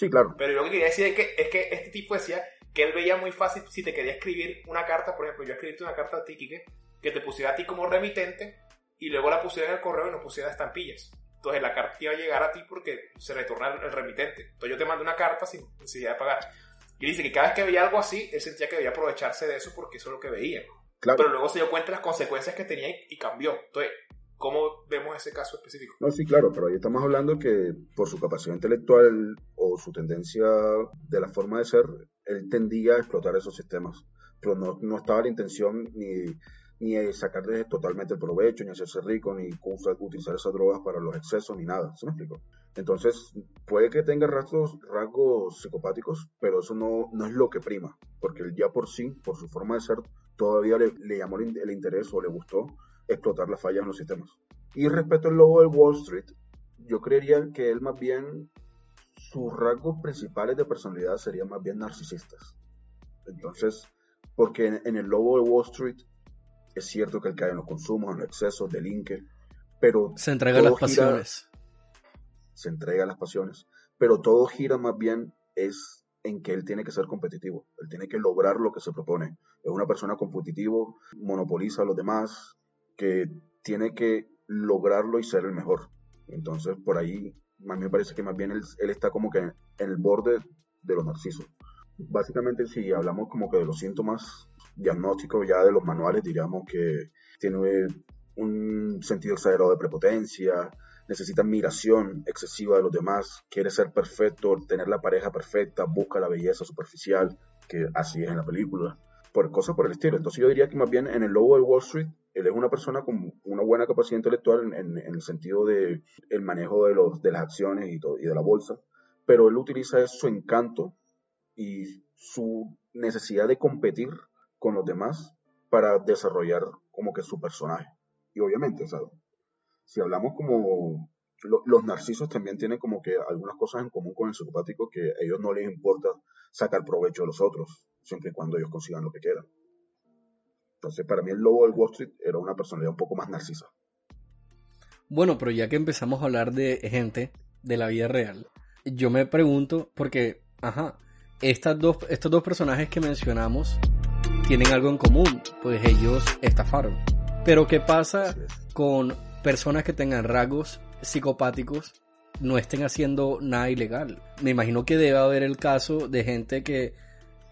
Sí, claro. Pero yo lo que quería decir es que, es que este tipo decía que él veía muy fácil si te quería escribir una carta, por ejemplo, yo escribirte una carta a ti, Quique, que te pusiera a ti como remitente y luego la pusiera en el correo y no pusiera estampillas. Entonces la carta iba a llegar a ti porque se retorna el, el remitente. Entonces yo te mandé una carta sin necesidad de pagar. Y dice que cada vez que veía algo así, él sentía que debía aprovecharse de eso porque eso es lo que veía. Claro. Pero luego se dio cuenta de las consecuencias que tenía y, y cambió. Entonces, ¿cómo vemos ese caso específico? No, sí, claro, pero ahí estamos hablando que por su capacidad intelectual o su tendencia de la forma de ser, él tendía a explotar esos sistemas. Pero no, no estaba la intención ni, ni de sacarle totalmente el provecho, ni hacerse rico, ni utilizar esas drogas para los excesos, ni nada. ¿Se me explico? Entonces, puede que tenga rasgos, rasgos psicopáticos, pero eso no, no es lo que prima, porque él ya por sí, por su forma de ser, todavía le, le llamó el interés o le gustó explotar las fallas en los sistemas. Y respecto al lobo del Wall Street, yo creería que él más bien, sus rasgos principales de personalidad serían más bien narcisistas. Entonces, porque en, en el lobo de Wall Street es cierto que él cae en los consumos, en los excesos, delinque, pero Se entrega a las gira- pasiones. se entrega a las pasiones, pero todo gira más bien es en que él tiene que ser competitivo, él tiene que lograr lo que se propone. Es una persona competitivo, monopoliza a los demás, que tiene que lograrlo y ser el mejor. Entonces, por ahí, a mí me parece que más bien él, está como que en el borde de los narcisos. Básicamente, si hablamos como que de los síntomas diagnósticos ya de los manuales, diríamos que tiene un sentido exagerado de prepotencia, necesita admiración excesiva de los demás, quiere ser perfecto, tener la pareja perfecta, busca la belleza superficial, que así es en la película, por cosas por el estilo. Entonces yo diría que más bien en el lobo de Wall Street, él es una persona con una buena capacidad intelectual en, el sentido de el manejo de, los, de las acciones y, de la bolsa, pero él utiliza su encanto y su necesidad de competir con los demás para desarrollar como que su personaje. Y obviamente, o si hablamos como lo- los narcisos también tienen como que algunas cosas en común con el psicopático que a ellos no les importa sacar provecho de los otros, siempre y cuando ellos consigan lo que quieran. Entonces, para mí el lobo del Wall Street era una personalidad un poco más narcisa. Bueno, pero ya que empezamos a hablar de gente de la vida real, yo me pregunto, porque, ajá, estas dos, estos dos personajes que mencionamos tienen algo en común, pues ellos estafaron. Pero ¿qué pasa con personas que tengan rasgos psicopáticos no estén haciendo nada ilegal? Me imagino que debe haber el caso de gente que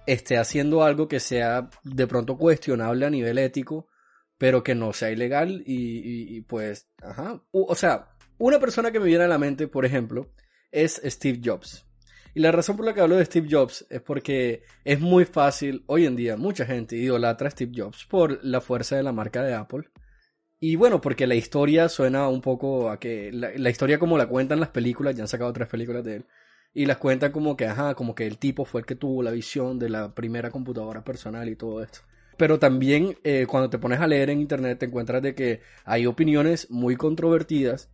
esté haciendo algo que sea de pronto cuestionable a nivel ético, pero que no sea ilegal y, pues, ajá. O sea, una persona que me viene a la mente, por ejemplo, es Steve Jobs. Y la razón por la que hablo de Steve Jobs es porque es muy fácil, hoy en día, mucha gente idolatra a Steve Jobs por la fuerza de la marca de Apple. Y bueno, porque la historia suena un poco a que, la, la historia como la cuentan las películas, ya han sacado tres películas de él, y las cuentan como que, ajá, como que el tipo fue el que tuvo la visión de la primera computadora personal y todo esto. Pero también eh, cuando te pones a leer en internet te encuentras de que hay opiniones muy controvertidas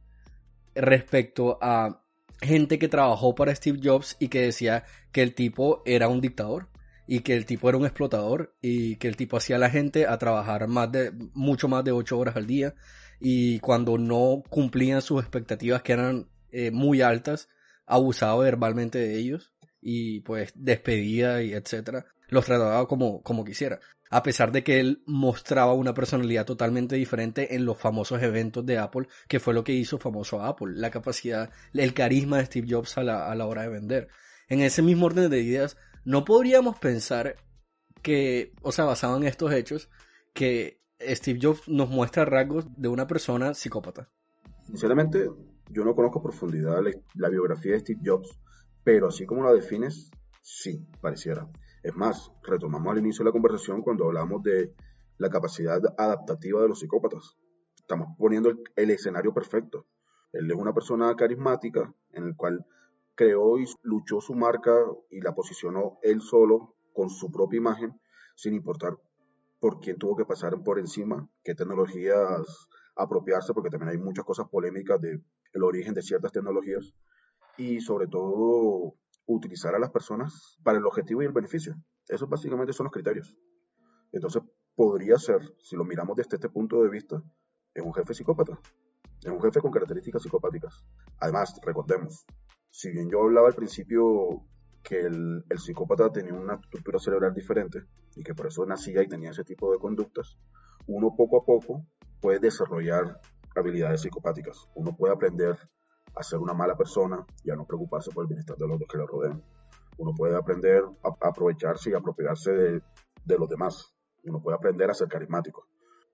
respecto a gente que trabajó para Steve Jobs y que decía que el tipo era un dictador y que el tipo era un explotador y que el tipo hacía a la gente a trabajar más de mucho más de ocho horas al día y cuando no cumplían sus expectativas que eran eh, muy altas abusaba verbalmente de ellos y pues despedía y etcétera los trataba como como quisiera a pesar de que él mostraba una personalidad totalmente diferente en los famosos eventos de Apple, que fue lo que hizo famoso a Apple, la capacidad, el carisma de Steve Jobs a la, a la hora de vender. En ese mismo orden de ideas, no podríamos pensar que, o sea, basado en estos hechos, que Steve Jobs nos muestra rasgos de una persona psicópata. Sinceramente, yo no conozco a profundidad la, biografía de Steve Jobs, pero así como la defines, sí, pareciera. Es más, retomamos al inicio de la conversación cuando hablamos de la capacidad adaptativa de los psicópatas. Estamos poniendo el, escenario perfecto. Él es una persona carismática en el cual creó y luchó su marca y la posicionó él solo con su propia imagen, sin importar por quién tuvo que pasar por encima, qué tecnologías apropiarse, porque también hay muchas cosas polémicas del el origen de ciertas tecnologías, y sobre todo utilizar a las personas para el objetivo y el beneficio. Esos básicamente son los criterios. Entonces, podría ser, si lo miramos desde este punto de vista, es un jefe psicópata. Es un jefe con características psicopáticas. Además, recordemos, si bien yo hablaba al principio que el, psicópata tenía una estructura cerebral diferente y que por eso nacía y tenía ese tipo de conductas, uno poco a poco puede desarrollar habilidades psicopáticas. Uno puede aprender a ser una mala persona y a no preocuparse por el bienestar de los que le rodean. Uno puede aprender a aprovecharse y apropiarse de, de los demás. Uno puede aprender a ser carismático.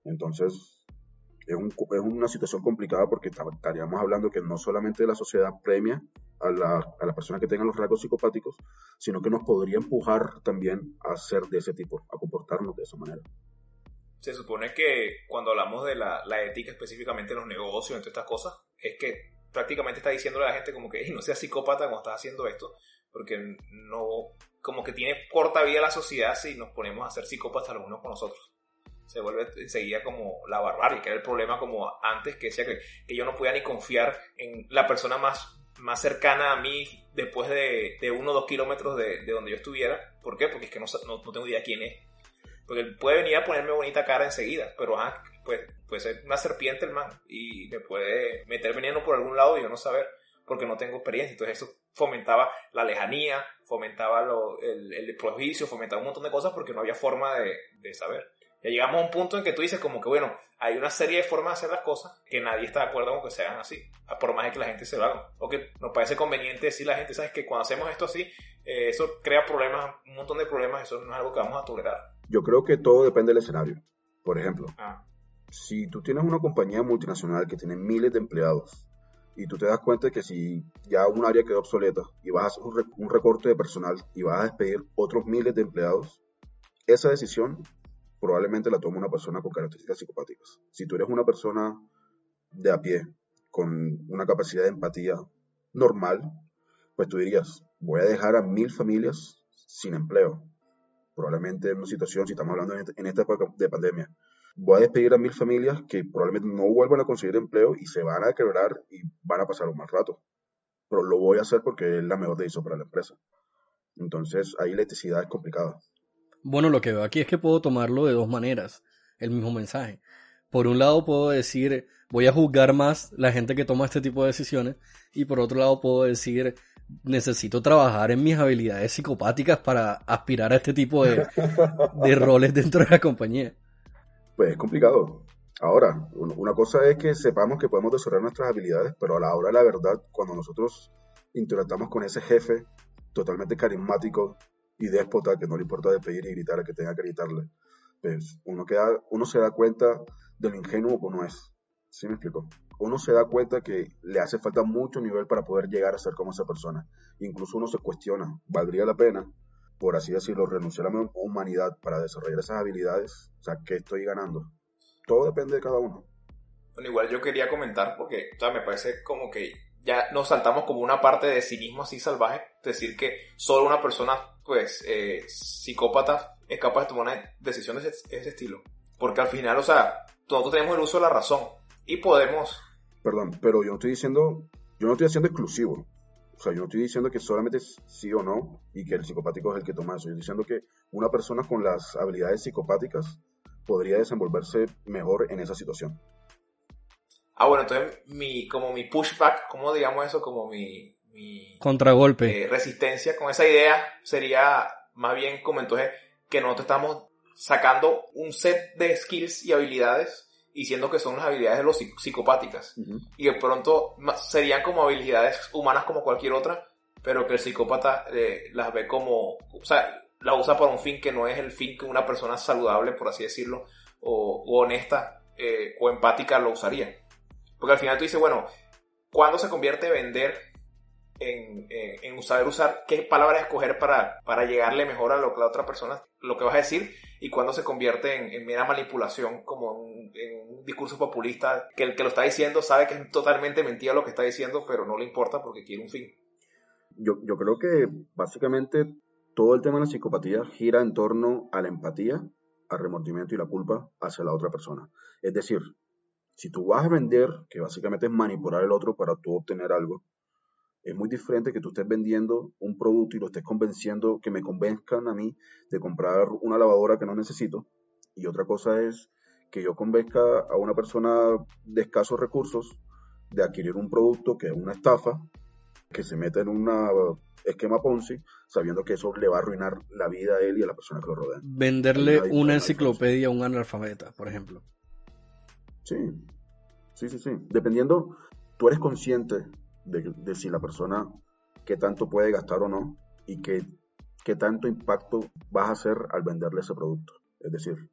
Entonces, es, un, es una situación complicada porque estaríamos hablando que no solamente la sociedad premia a la, a la persona que tenga los rasgos psicopáticos, sino que nos podría empujar también a ser de ese tipo, a comportarnos de esa manera. Se supone que cuando hablamos de la, la ética específicamente en los negocios, entre estas cosas, es que prácticamente está diciéndole a la gente como que "Ey, no seas psicópata cuando estás haciendo esto, porque no, como que tiene corta vida la sociedad si nos ponemos a ser psicópatas los unos con los otros. Se vuelve enseguida como la barbarie, que era el problema como antes que decía que, que yo no podía ni confiar en la persona más, más cercana a mí después de, de uno o dos kilómetros de, de, donde yo estuviera. ¿Por qué? Porque es que no, no, no tengo idea quién es. Porque él puede venir a ponerme bonita cara enseguida, pero ajá, pues puede ser una serpiente el man y me puede meter veneno por algún lado y yo no saber porque no tengo experiencia. Entonces eso fomentaba la lejanía, fomentaba lo, el, el prejuicio, fomentaba un montón de cosas porque no había forma de, de, saber. Ya llegamos a un punto en que tú dices como que bueno, hay una serie de formas de hacer las cosas que nadie está de acuerdo con que se hagan así, por más de que la gente se lo haga. O que nos parece conveniente decir a la gente, sabes que cuando hacemos esto así, eh, eso crea problemas, un montón de problemas, eso no es algo que vamos a tolerar. Yo creo que todo depende del escenario. Por ejemplo, ah. si tú tienes una compañía multinacional que tiene miles de empleados y tú te das cuenta de que si ya un área quedó obsoleta y vas a hacer un, un recorte de personal y vas a despedir otros miles de empleados, esa decisión probablemente la toma una persona con características psicopáticas. Si tú eres una persona de a pie, con una capacidad de empatía normal, pues tú dirías, voy a dejar a mil familias sin empleo. probablemente en una situación, si estamos hablando en esta, en esta época de pandemia, voy a despedir a mil familias que probablemente no vuelvan a conseguir empleo y se van a quebrar y van a pasar un mal rato. Pero lo voy a hacer porque es la mejor decisión para la empresa. Entonces, ahí la electricidad es complicada. Bueno, lo que veo aquí es que puedo tomarlo de dos maneras, el mismo mensaje. Por un lado puedo decir, voy a juzgar más la gente que toma este tipo de decisiones y por otro lado puedo decir, necesito trabajar en mis habilidades psicopáticas para aspirar a este tipo de, de roles dentro de la compañía. Pues es complicado. Ahora, un- una cosa es que sepamos que podemos desarrollar nuestras habilidades, pero a la hora de la verdad, cuando nosotros interactuamos con ese jefe totalmente carismático y déspota que no le importa despedir y gritar a que tenga que gritarle, pues uno, queda, uno se da cuenta de lo ingenuo que uno es. ¿Sí me explico? Uno se da cuenta que le hace falta mucho nivel para poder llegar a ser como esa persona. Incluso uno se cuestiona, ¿valdría la pena, por así decirlo, renunciar a mi humanidad para desarrollar esas habilidades? O sea, ¿qué estoy ganando? Todo depende de cada uno. Bueno, igual yo quería comentar porque o me parece como que ya nos saltamos como una parte de cinismo así salvaje, decir que solo una persona pues eh, psicópata es capaz de tomar una decisión de ese, ese estilo. Porque al final, o sea, nosotros tenemos el uso de la razón y podemos, Perdón, pero yo no estoy diciendo, yo no estoy haciendo exclusivo. O sea, yo no estoy diciendo que solamente sí o no y que el psicopático es el que toma eso. Yo estoy diciendo que una persona con las habilidades psicopáticas podría desenvolverse mejor en esa situación. Ah bueno, entonces mi, como mi pushback, como digamos eso, como mi, mi Contragolpe. eh, resistencia con esa idea sería más bien como entonces que nosotros estamos sacando un set de skills y habilidades diciendo que son las habilidades de los psic- psicopáticas y de pronto serían como habilidades humanas como cualquier otra, pero que el psicópata eh, las ve como, o sea, las usa para un fin que no es el fin que una persona saludable, por así decirlo, o, o honesta eh, o empática lo usaría. Porque al final tú dices, bueno, ¿cuándo se convierte vender en, en, en saber usar qué palabras escoger para, para llegarle mejor a lo que la otra persona, lo que vas a decir, y cuándo se convierte en, en mera manipulación, como en un discurso populista, que el que lo está diciendo sabe que es totalmente mentira lo que está diciendo, pero no le importa porque quiere un fin. Yo, yo creo que básicamente todo el tema de la psicopatía gira en torno a la empatía, al remordimiento y la culpa hacia la otra persona. Es decir, si tú vas a vender, que básicamente es manipular al otro para tú obtener algo, es muy diferente que tú estés vendiendo un producto y lo estés convenciendo, que me convenzcan a mí de comprar una lavadora que no necesito. Y otra cosa es que yo convenzca a una persona de escasos recursos de adquirir un producto que es una estafa, que se mete en un esquema Ponzi, sabiendo que eso le va a arruinar la vida a él y a la persona que lo rodean. Venderle una enciclopedia a un analfabeta, por ejemplo. Sí, sí, sí, sí. Dependiendo, tú eres consciente de, si la persona qué tanto puede gastar o no y qué tanto impacto vas a hacer al venderle ese producto. Es decir,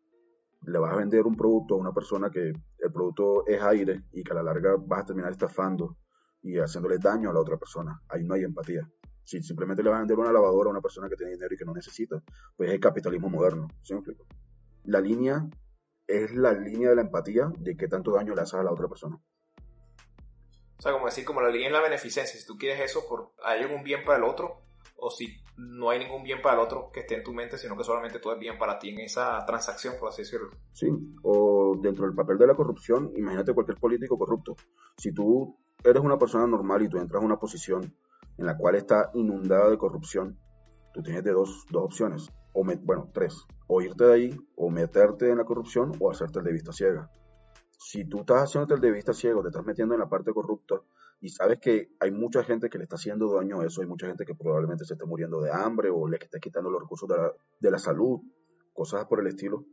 le vas a vender un producto a una persona que el producto es aire y que a la larga vas a terminar estafando y haciéndole daño a la otra persona. Ahí no hay empatía. Si simplemente le vas a vender una lavadora a una persona que tiene dinero y que no necesita, pues es el capitalismo moderno. ¿Sí me explico? La línea es la línea de la empatía de qué tanto daño le haces a la otra persona. O sea, como decir, como la línea es la beneficencia, si tú quieres eso, por, ¿hay algún bien para el otro? O si no hay ningún bien para el otro que esté en tu mente, sino que solamente todo es bien para ti en esa transacción, por así decirlo. Sí, o dentro del papel de la corrupción, imagínate cualquier político corrupto. Si tú eres una persona normal y tú entras a una posición en la cual está inundada de corrupción, tú tienes de dos, dos opciones, o me- bueno, tres, o irte de ahí, o meterte en la corrupción, o hacerte el de vista ciega. Si tú estás haciéndote el de vista ciego, te estás metiendo en la parte corrupta, y sabes que hay mucha gente que le está haciendo daño a eso, hay mucha gente que probablemente se esté muriendo de hambre, o le está quitando los recursos de la, de la salud, cosas por el estilo,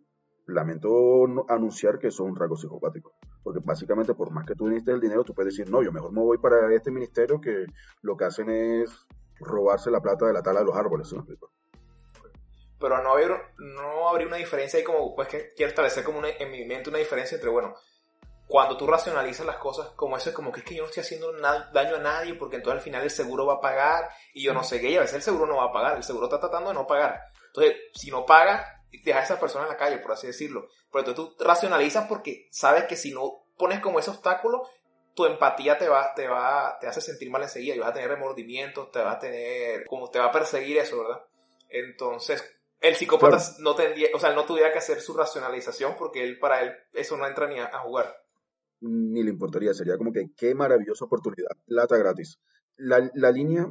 lamento no- anunciar que eso es un rasgo psicopático. Porque básicamente, por más que tú necesites el dinero, tú puedes decir, no, yo mejor me voy para este ministerio que lo que hacen es robarse la plata de la tala de los árboles. ¿sí? Pero no, haber, no habría una diferencia ahí como, pues que quiero establecer como una- en mi mente una diferencia entre, bueno, cuando tú racionalizas las cosas, como eso es como que es que yo no estoy haciendo daño a nadie porque entonces al final el seguro va a pagar y yo no sé qué, y a veces el seguro no va a pagar, el seguro está tratando de no pagar. Entonces, si no paga, deja a esa persona en la calle, por así decirlo. Pero entonces tú racionalizas porque sabes que si no pones como ese obstáculo, tu empatía te va, te va, te hace sentir mal enseguida y vas a tener remordimientos, te va a tener, como te va a perseguir eso, ¿verdad? Entonces, el psicópata Claro. no tendría, o sea, no tuviera que hacer su racionalización porque él, para él, eso no entra ni a, a jugar. Ni le importaría, sería como que qué maravillosa oportunidad, plata gratis. La, la línea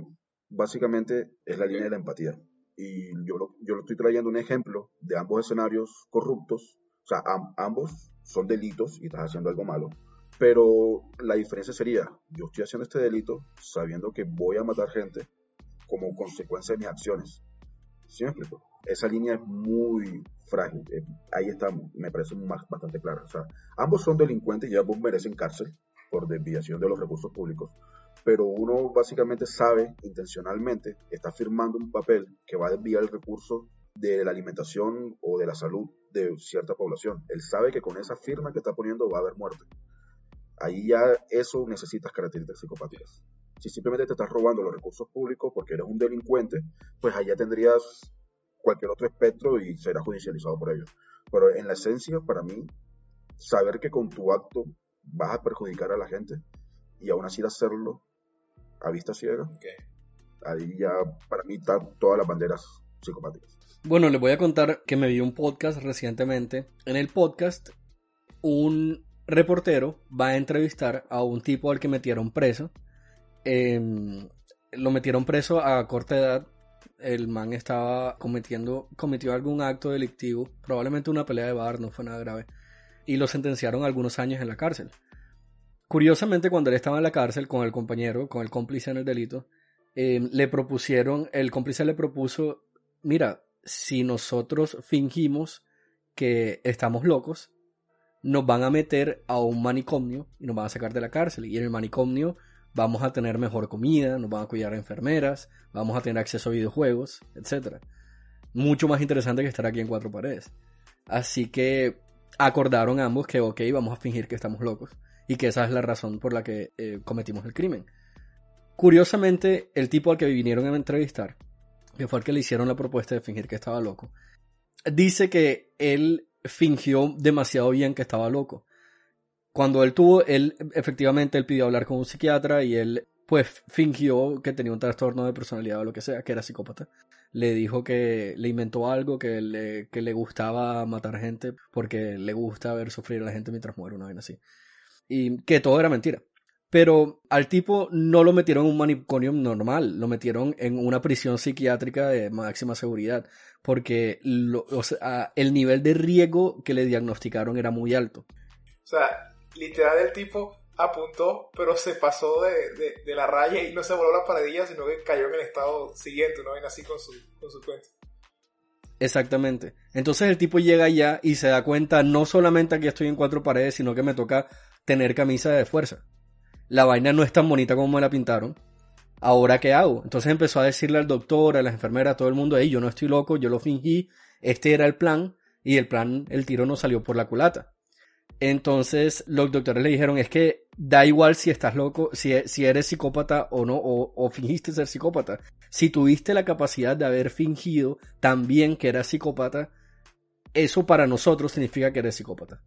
básicamente es la línea de la empatía. Y yo lo, yo lo estoy trayendo un ejemplo de ambos escenarios corruptos. O sea, am- ambos son delitos y estás haciendo algo malo. Pero la diferencia sería, yo estoy haciendo este delito sabiendo que voy a matar gente como consecuencia de mis acciones. ¿Sí? Esa línea es muy frágil. eh, ahí está, me parece bastante clara. O sea, ambos son delincuentes y ambos merecen cárcel por desviación de los recursos públicos. Pero uno básicamente sabe intencionalmente, está firmando un papel que va a desviar el recurso de la alimentación o de la salud de cierta población. Él sabe que con esa firma que está poniendo va a haber muerte. Ahí ya eso necesitas características psicopáticas. Si simplemente te estás robando los recursos públicos porque eres un delincuente, pues allá tendrías cualquier otro espectro y serás judicializado por ello. Pero en la esencia, para mí, saber que con tu acto vas a perjudicar a la gente y aún así hacerlo a vista ciega, Ok. ahí ya para mí están todas las banderas psicopáticas. Bueno, les voy a contar que me vi un podcast recientemente. En el podcast, un reportero va a entrevistar a un tipo al que metieron preso. Em, lo metieron preso a corta edad. El man estaba cometiendo, cometió algún acto delictivo, probablemente una pelea de bar, no fue nada grave. Y lo sentenciaron algunos años en la cárcel. Curiosamente, cuando él estaba en la cárcel con el compañero, con el cómplice en el delito, em, le propusieron, el cómplice le propuso, mira, si nosotros fingimos que estamos locos, nos van a meter a un manicomio y nos van a sacar de la cárcel. Y en el manicomio vamos a tener mejor comida, nos van a cuidar enfermeras, vamos a tener acceso a videojuegos, etc. Mucho más interesante que estar aquí en cuatro paredes. Así que acordaron ambos que, ok, vamos a fingir que estamos locos y que esa es la razón por la que eh, cometimos el crimen. Curiosamente, el tipo al que vinieron a entrevistar, que fue el que le hicieron la propuesta de fingir que estaba loco, dice que él fingió demasiado bien que estaba loco. Cuando él tuvo, él efectivamente él pidió hablar con un psiquiatra y él pues fingió que tenía un trastorno de personalidad o lo que sea, que era psicópata. Le dijo que le inventó algo, que le, que le gustaba matar gente porque le gusta ver sufrir a la gente mientras muere, una vez así. Y que todo era mentira. Pero al tipo no lo metieron en un manicomio normal, lo metieron en una prisión psiquiátrica de máxima seguridad, porque lo- o sea, el nivel de riesgo que le diagnosticaron era muy alto. O sea, literal el tipo apuntó, pero se pasó de, de- la raya y no se voló la paredilla, sino que cayó en el estado siguiente, no así con su, con su cuenta. Exactamente. Entonces el tipo llega allá y se da cuenta no solamente que estoy en cuatro paredes, sino que me toca tener camisa de fuerza. La vaina no es tan bonita como me la pintaron. ¿Ahora qué hago? Entonces empezó a decirle al doctor, a las enfermeras, a todo el mundo, hey, yo no estoy loco, yo lo fingí, este era el plan, y el plan, el tiro no salió por la culata. Entonces los doctores le dijeron, es que da igual si estás loco, si, si eres psicópata o no, o, fingiste ser psicópata. Si tuviste la capacidad de haber fingido también que eras psicópata, eso para nosotros significa que eres psicópata.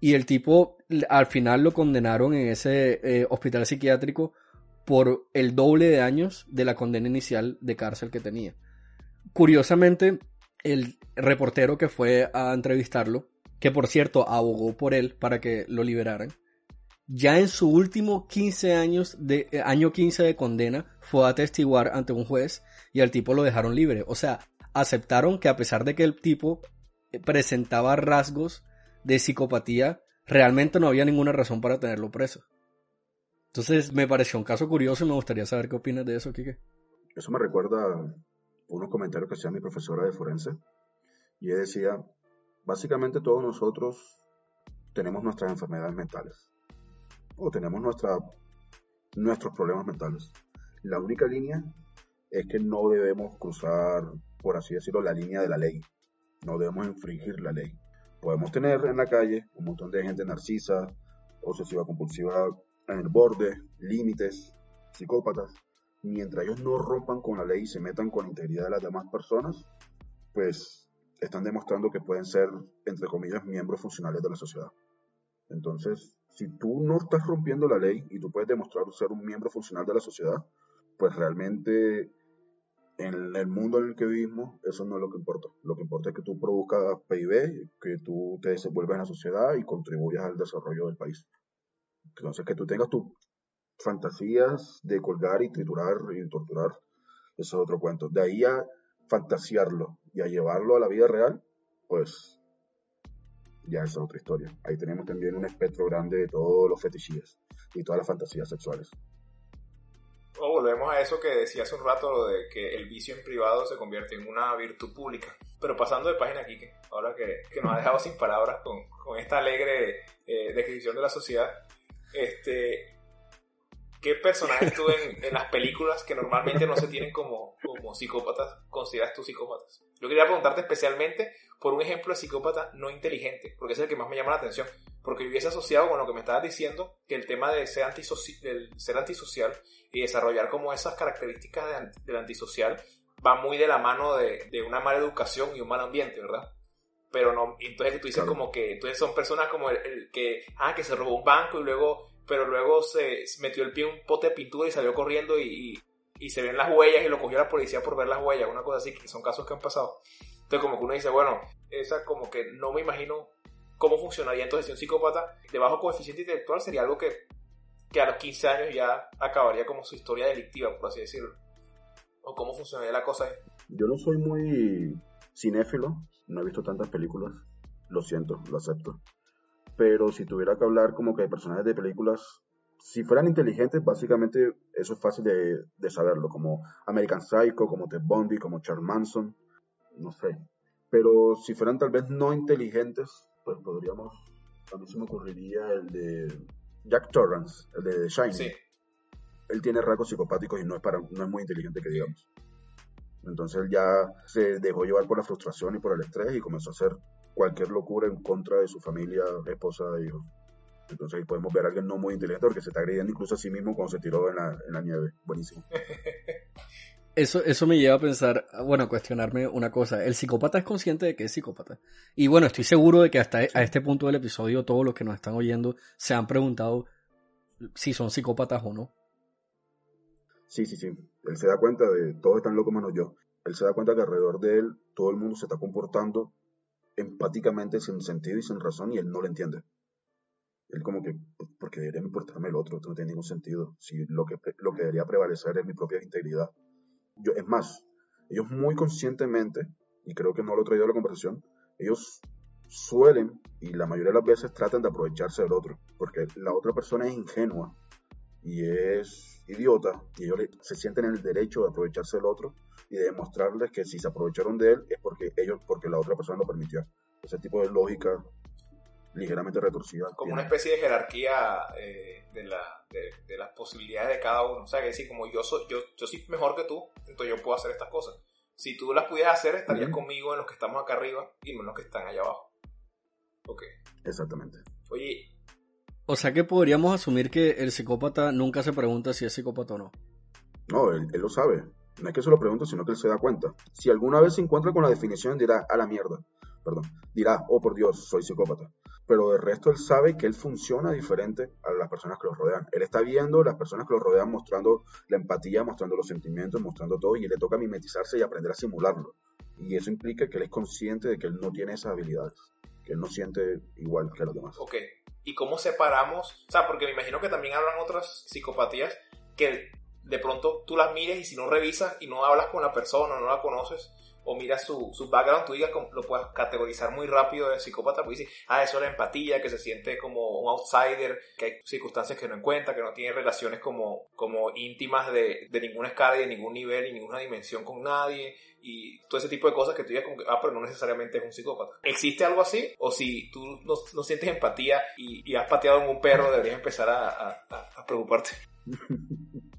Y el tipo al final lo condenaron en ese eh, hospital psiquiátrico por el doble de años de la condena inicial de cárcel que tenía. Curiosamente, el reportero que fue a entrevistarlo, que por cierto abogó por él para que lo liberaran, ya en su último 15 años de eh, año 15 de condena fue a atestiguar ante un juez y al tipo lo dejaron libre. O sea, aceptaron que a pesar de que el tipo eh, presentaba rasgos de psicopatía, realmente no había ninguna razón para tenerlo preso. Entonces me pareció un caso curioso y me gustaría saber qué opinas de eso, Kike. Eso me recuerda a unos comentarios que hacía mi profesora de forense. Y ella decía, básicamente todos nosotros tenemos nuestras enfermedades mentales. O tenemos nuestra, nuestros problemas mentales. La única línea es que no debemos cruzar, por así decirlo, la línea de la ley. No debemos infringir la ley. Podemos tener en la calle un montón de gente narcisa, obsesiva compulsiva en el borde, límites, psicópatas, mientras ellos no rompan con la ley y se metan con la integridad de las demás personas, pues están demostrando que pueden ser, entre comillas, miembros funcionales de la sociedad. Entonces, si tú no estás rompiendo la ley y tú puedes demostrar ser un miembro funcional de la sociedad, pues realmente en el mundo en el que vivimos, eso no es lo que importa. Lo que importa es que tú produzcas PIB, que tú te desenvuelvas en la sociedad y contribuyas al desarrollo del país. Entonces, que tú tengas tus fantasías de colgar y triturar y torturar, eso es otro cuento. De ahí a fantasearlo y a llevarlo a la vida real, pues ya es otra historia. Ahí tenemos también un espectro grande de todos los fetichillas y todas las fantasías sexuales. O volvemos a eso que decía hace un rato, lo de que el vicio en privado se convierte en una virtud pública. Pero pasando de página, Kike, ahora que, que nos ha dejado sin palabras con, con esta alegre eh, descripción de la sociedad, este, ¿qué personajes tú en, en, las películas que normalmente no se tienen como, como psicópatas consideras tú psicópatas? Yo quería preguntarte especialmente por un ejemplo de psicópata no inteligente, porque es el que más me llama la atención. Porque yo hubiese asociado con lo que me estabas diciendo, que el tema de ser, del ser antisocial y desarrollar como esas características del antisocial va muy de la mano de, de, una mala educación y un mal ambiente, ¿verdad? Pero no, entonces tú dices como que, entonces son personas como el, el, que, ah, que se robó un banco y luego, pero luego se metió el pie en un pote de pintura y salió corriendo y, y, y se ven las huellas y lo cogió la policía por ver las huellas, una cosa así, que son casos que han pasado. Entonces como que uno dice, bueno, esa como que no me imagino cómo funcionaría entonces si un psicópata de bajo coeficiente intelectual sería algo que que a los 15 años ya acabaría como su historia delictiva, por así decirlo. ¿O cómo funcionaría la cosa? Yo no soy muy cinéfilo, no he visto tantas películas, lo siento, lo acepto. Pero si tuviera que hablar como que de personajes de películas, si fueran inteligentes, básicamente eso es fácil de, de saberlo, como American Psycho, como Ted Bundy, como Charles Manson, no sé. Pero si fueran tal vez no inteligentes, pues podríamos, a mí se me ocurriría el de Jack Torrance, el de The Shining, sí. él tiene rasgos psicopáticos y no es, para, no es muy inteligente que digamos. Entonces él ya se dejó llevar por la frustración y por el estrés y comenzó a hacer cualquier locura en contra de su familia, esposa e hijos. Entonces ahí podemos ver a alguien no muy inteligente porque se está agrediendo incluso a sí mismo cuando se tiró en la, en la nieve. Buenísimo. Eso, eso me lleva a pensar, bueno, a cuestionarme una cosa. ¿El psicópata es consciente de que es psicópata? Y bueno, estoy seguro de que hasta a este punto del episodio todos los que nos están oyendo se han preguntado si son psicópatas o no. Sí, sí, sí. Él se da cuenta de todos están locos menos yo. Él se da cuenta que alrededor de él todo el mundo se está comportando empáticamente sin sentido y sin razón y él no lo entiende. Él como que, ¿por qué debería importarme el otro? Esto no tiene ningún sentido. Si lo que, lo que debería prevalecer es mi propia integridad. Yo, es más, ellos muy conscientemente, y creo que no lo he traído a la conversación, ellos suelen, y la mayoría de las veces tratan de aprovecharse del otro, porque la otra persona es ingenua y es idiota, y ellos se sienten en el derecho de aprovecharse del otro y de demostrarles que si se aprovecharon de él es porque ellos, porque la otra persona lo permitió. Ese tipo de lógica ligeramente retorcida. Como una especie de jerarquía eh, de, la, de, de, las posibilidades de cada uno. O sea, que decir, como yo soy, yo, yo soy mejor que tú, entonces yo puedo hacer estas cosas. Si tú las pudieras hacer, estarías uh -huh. conmigo en los que estamos acá arriba y no en los que están allá abajo. Ok. Exactamente. Oye. O sea que podríamos asumir que el psicópata nunca se pregunta si es psicópata o no. No, él, él lo sabe. No es que se lo pregunte, sino que él se da cuenta. Si alguna vez se encuentra con la definición, dirá, a la mierda. Perdón. Dirá, oh por Dios, soy psicópata pero de resto él sabe que él funciona diferente a las personas que lo rodean. Él está viendo las personas que lo rodean mostrando la empatía, mostrando los sentimientos, mostrando todo, y le toca mimetizarse y aprender a simularlo. Y eso implica que él es consciente de que él no tiene esas habilidades, que él no siente igual que los demás. Ok, ¿y cómo separamos? O sea, porque me imagino que también hablan otras psicopatías que de pronto tú las mires y si no revisas y no hablas con la persona, no la conoces, o miras su, su background, tú digas, lo puedes categorizar muy rápido de psicópata, pues dices, ah, eso es la empatía, que se siente como un outsider, que hay circunstancias que no encuentra, que no tiene relaciones como, como íntimas de, de ninguna escala y de ningún nivel y ninguna dimensión con nadie, y todo ese tipo de cosas que tú digas como que, ah, pero no necesariamente es un psicópata. ¿Existe algo así? O si tú no, no sientes empatía y, has pateado en un perro, deberías empezar a preocuparte.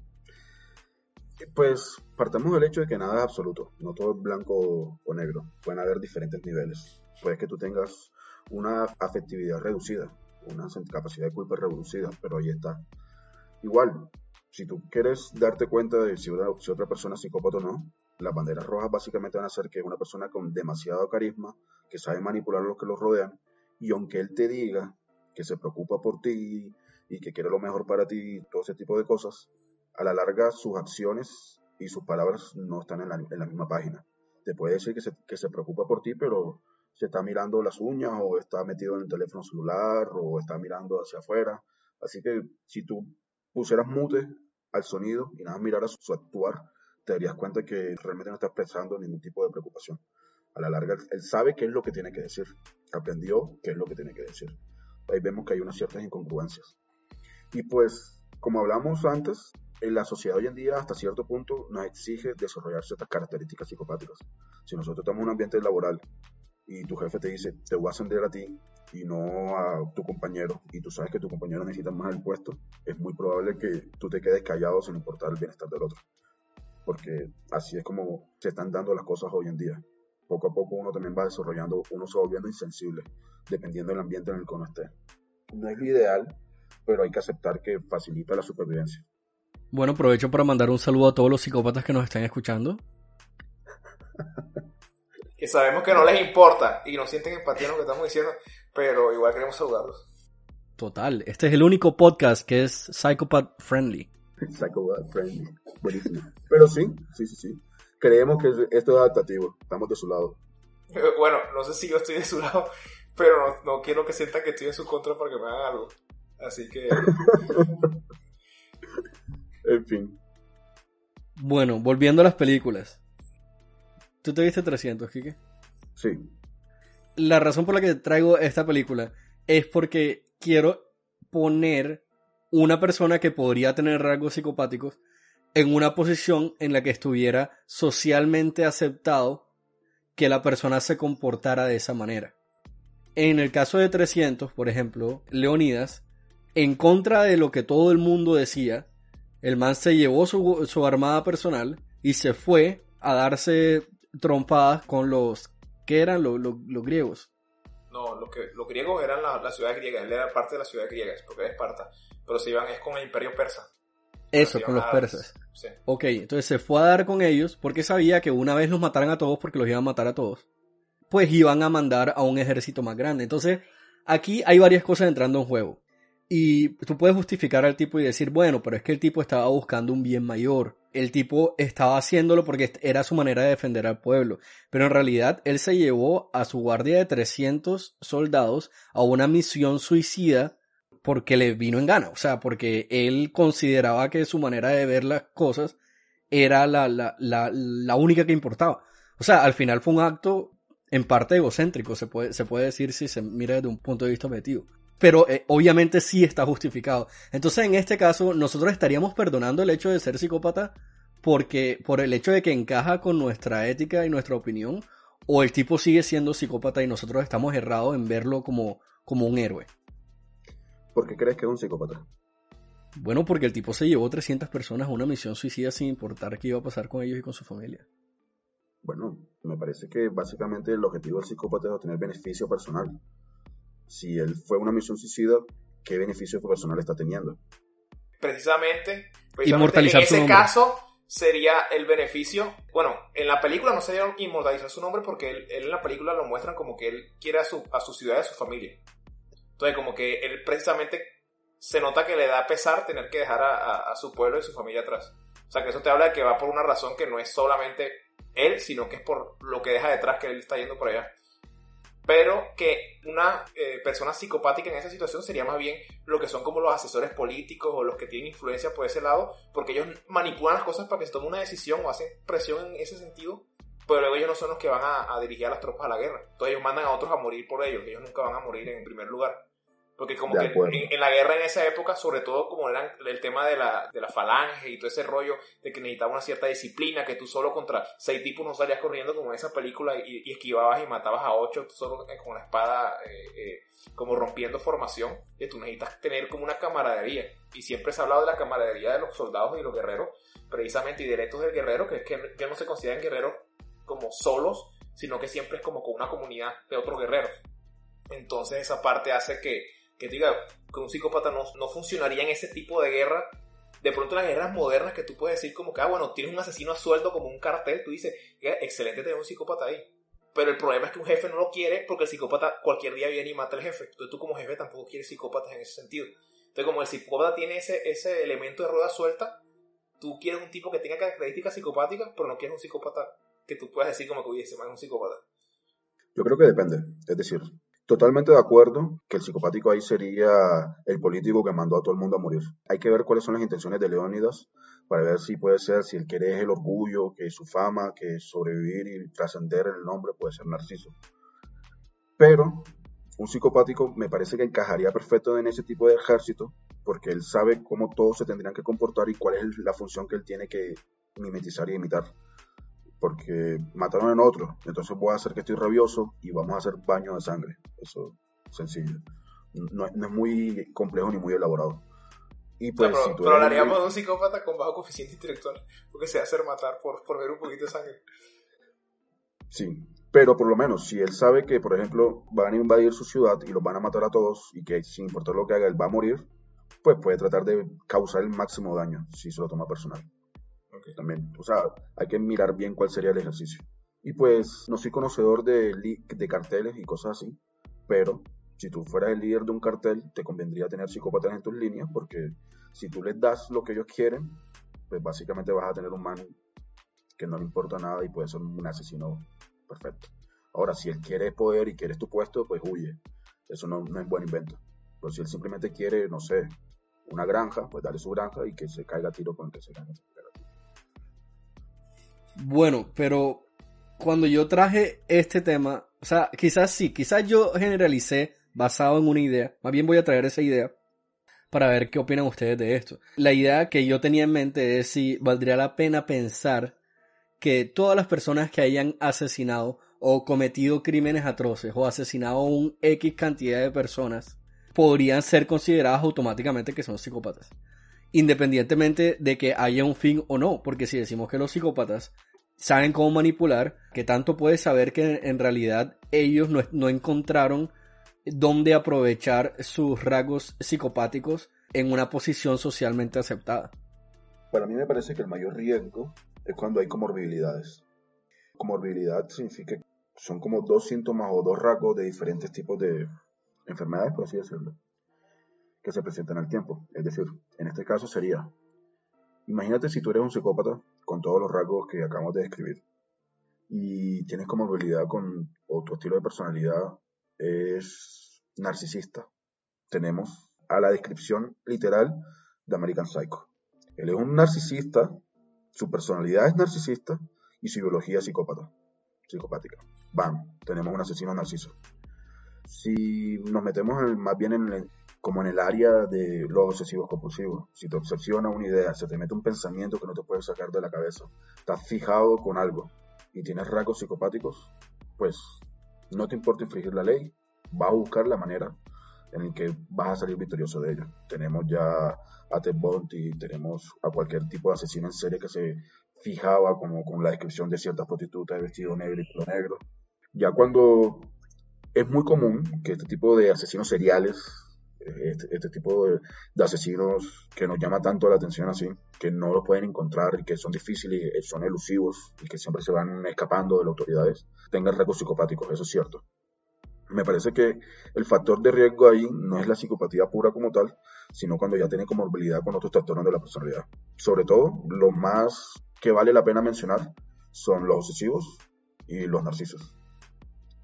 Pues partamos del hecho de que nada es absoluto, no todo es blanco o negro, pueden haber diferentes niveles. Puede que tú tengas una afectividad reducida, una capacidad de culpa reducida, pero ahí está. Igual, si tú quieres darte cuenta de si, una, si otra persona es psicópata o no, las banderas rojas básicamente van a ser que es una persona con demasiado carisma, que sabe manipular a los que los rodean, y aunque él te diga que se preocupa por ti y que quiere lo mejor para ti, todo ese tipo de cosas, a la larga sus acciones y sus palabras no están en la, en la misma página. Te puede decir que se, que se preocupa por ti, pero se está mirando las uñas o está metido en el teléfono celular o está mirando hacia afuera. Así que si tú pusieras mute al sonido y nada más miraras su actuar, te darías cuenta que realmente no está expresando ningún tipo de preocupación. A la larga, él sabe qué es lo que tiene que decir, aprendió qué es lo que tiene que decir. Ahí vemos que hay unas ciertas incongruencias. Y pues, como hablamos antes, la sociedad hoy en día, hasta cierto punto, nos exige desarrollar ciertas características psicopáticas. Si nosotros estamos en un ambiente laboral y tu jefe te dice, te voy a ascender a ti y no a tu compañero, y tú sabes que tu compañero necesita más el puesto, es muy probable que tú te quedes callado sin importar el bienestar del otro. Porque así es como se están dando las cosas hoy en día. Poco a poco uno también va desarrollando, uno se va volviendo insensible, dependiendo del ambiente en el que uno esté. No es lo ideal, pero hay que aceptar que facilita la supervivencia. Bueno, aprovecho para mandar un saludo a todos los psicópatas que nos están escuchando. que sabemos que no les importa y no sienten empatía en lo que estamos diciendo, pero igual queremos saludarlos. Total, este es el único podcast que es psychopath friendly. Psychopath friendly, buenísimo. Pero sí, sí, sí, sí. Creemos que esto es adaptativo, estamos de su lado. Bueno, no sé si yo estoy de su lado, pero no, no quiero que sientan que estoy en su contra para que me hagan algo. Así que... en fin. Bueno, volviendo a las películas. ¿Tú te viste 300, Kike? Sí. La razón por la que traigo esta película es porque quiero poner una persona que podría tener rasgos psicopáticos en una posición en la que estuviera socialmente aceptado que la persona se comportara de esa manera. En el caso de 300, por ejemplo, Leonidas, en contra de lo que todo el mundo decía, el man se llevó su, su armada personal y se fue a darse trompadas con los que eran los, los, los griegos. No, los, que, los griegos eran la, la, ciudad griega, él era parte de la ciudad griega, porque es Esparta, pero se iban es con el imperio persa. Eso, con los persas. Sí. Ok, entonces se fue a dar con ellos porque sabía que una vez los mataran a todos, porque los iban a matar a todos, pues iban a mandar a un ejército más grande. Entonces, aquí hay varias cosas entrando en juego. Y tú puedes justificar al tipo y decir, bueno, pero es que el tipo estaba buscando un bien mayor. El tipo estaba haciéndolo porque era su manera de defender al pueblo. Pero en realidad él se llevó a su guardia de 300 soldados a una misión suicida porque le vino en gana. O sea, porque él consideraba que su manera de ver las cosas era la, la, la, la única que importaba. O sea, al final fue un acto en parte egocéntrico, se puede, se puede decir si se mira desde un punto de vista objetivo pero eh, obviamente sí está justificado. Entonces, en este caso, nosotros estaríamos perdonando el hecho de ser psicópata porque por el hecho de que encaja con nuestra ética y nuestra opinión, o el tipo sigue siendo psicópata y nosotros estamos errados en verlo como, como un héroe. ¿Por qué crees que es un psicópata? Bueno, porque el tipo se llevó 300 personas a una misión suicida sin importar qué iba a pasar con ellos y con su familia. Bueno, me parece que básicamente el objetivo del psicópata es obtener beneficio personal si él fue una misión suicida, ¿qué beneficio personal está teniendo? Precisamente, precisamente en ese caso sería el beneficio, bueno, en la película no sería inmortalizar su nombre porque él, él, en la película lo muestran como que él quiere a su, a su ciudad y a su familia. Entonces como que él precisamente se nota que le da pesar tener que dejar a, a, a su pueblo y su familia atrás. O sea que eso te habla de que va por una razón que no es solamente él, sino que es por lo que deja detrás que él está yendo por allá pero que una eh, persona psicopática en esa situación sería más bien lo que son como los asesores políticos o los que tienen influencia por ese lado, porque ellos manipulan las cosas para que se tome una decisión o hacen presión en ese sentido, pero luego ellos no son los que van a, a dirigir a las tropas a la guerra. Entonces ellos mandan a otros a morir por ellos, ellos nunca van a morir en primer lugar. Porque como que en, en, la guerra en esa época, sobre todo como era el tema de la, de la falange y todo ese rollo de que necesitaba una cierta disciplina, que tú solo contra seis tipos no salías corriendo como en esa película y, y esquivabas y matabas a ocho tú solo eh, con la espada eh, eh, como rompiendo formación, que tú necesitas tener como una camaradería. Y siempre se ha hablado de la camaradería de los soldados y los guerreros, precisamente y derechos del guerrero, que es que, que no se consideran guerreros como solos, sino que siempre es como con una comunidad de otros guerreros. Entonces esa parte hace que que te diga que un psicópata no, no funcionaría en ese tipo de guerra. De pronto las guerras modernas que tú puedes decir como que, ah, bueno, tienes un asesino a sueldo como un cartel, tú dices, excelente tener un psicópata ahí. Pero el problema es que un jefe no lo quiere porque el psicópata cualquier día viene y mata al jefe. Entonces tú como jefe tampoco quieres psicópatas en ese sentido. Entonces como el psicópata tiene ese, ese elemento de rueda suelta, tú quieres un tipo que tenga características psicopáticas, pero no quieres un psicópata que tú puedas decir como que, oye, ese es un psicópata. Yo creo que depende. Es decir, totalmente de acuerdo que el psicopático ahí sería el político que mandó a todo el mundo a morir. Hay que ver cuáles son las intenciones de Leónidas para ver si puede ser, si él quiere es el orgullo, que su fama, que sobrevivir y trascender en el nombre puede ser Narciso. Pero un psicopático me parece que encajaría perfecto en ese tipo de ejército porque él sabe cómo todos se tendrían que comportar y cuál es la función que él tiene que mimetizar y imitar. Porque mataron en otro, entonces voy a hacer que estoy rabioso y vamos a hacer baño de sangre. Eso es sencillo. No, no es muy complejo ni muy elaborado. Y pues, pero, si hablaríamos muy- de un psicópata con bajo coeficiente intelectual, porque se va a hacer matar por, por ver un poquito de sangre. Sí, pero por lo menos si él sabe que, por ejemplo, van a invadir su ciudad y los van a matar a todos y que sin importar lo que haga él va a morir, pues puede tratar de causar el máximo daño si se lo toma personal. También, o sea, hay que mirar bien cuál sería el ejercicio. Y pues no soy conocedor de, de carteles y cosas así, pero si tú fueras el líder de un cartel, te convendría tener psicópatas en tus líneas porque si tú les das lo que ellos quieren, pues básicamente vas a tener un man que no le importa nada y puede ser un asesino perfecto. Ahora, si él quiere poder y quieres tu puesto, pues huye. Eso no, no es buen invento. Pero si él simplemente quiere, no sé, una granja, pues dale su granja y que se caiga tiro con el que se caiga. Bueno, pero cuando yo traje este tema, o sea, quizás sí, quizás yo generalicé basado en una idea. Más bien voy a traer esa idea para ver qué opinan ustedes de esto. La idea que yo tenía en mente es si valdría la pena pensar que todas las personas que hayan asesinado o cometido crímenes atroces o asesinado a un X cantidad de personas podrían ser consideradas automáticamente que son psicópatas. Independientemente de que haya un fin o no, porque si decimos que los psicópatas saben cómo manipular, que tanto puedes saber que en realidad ellos no, no encontraron dónde aprovechar sus rasgos psicopáticos en una posición socialmente aceptada. Para mí me parece que el mayor riesgo es cuando hay comorbilidades. Comorbilidad significa que son como dos síntomas o dos rasgos de diferentes tipos de enfermedades, por así decirlo, que se presentan al tiempo. Es decir, en este caso sería, imagínate si tú eres un psicópata con todos los rasgos que acabamos de describir y tienes comorbilidad con, o tu estilo de personalidad es narcisista. Tenemos a la descripción literal de American Psycho. Él es un narcisista, su personalidad es narcisista y su biología es psicópata, psicopática. Bam, tenemos un asesino narciso. Si nos metemos más bien en el- como en el área de los obsesivos compulsivos, si te obsesiona una idea, se te mete un pensamiento que no te puedes sacar de la cabeza, estás fijado con algo y tienes rasgos psicopáticos, pues no te importa infringir la ley, vas a buscar la manera en la que vas a salir victorioso de ello. Tenemos ya a Ted Bundy, tenemos a cualquier tipo de asesino en serie que se fijaba como con la descripción de ciertas prostitutas de vestido negro y pelo negro. Ya cuando es muy común que este tipo de asesinos seriales, este, este tipo de, de asesinos que nos llama tanto la atención así, que no los pueden encontrar y que son difíciles, y son elusivos y que siempre se van escapando de las autoridades, tengan rasgos psicopáticos, eso es cierto. Me parece que el factor de riesgo ahí no es la psicopatía pura como tal, sino cuando ya tiene comorbilidad con otros trastornos de la personalidad. Sobre todo, lo más que vale la pena mencionar son los obsesivos y los narcisos,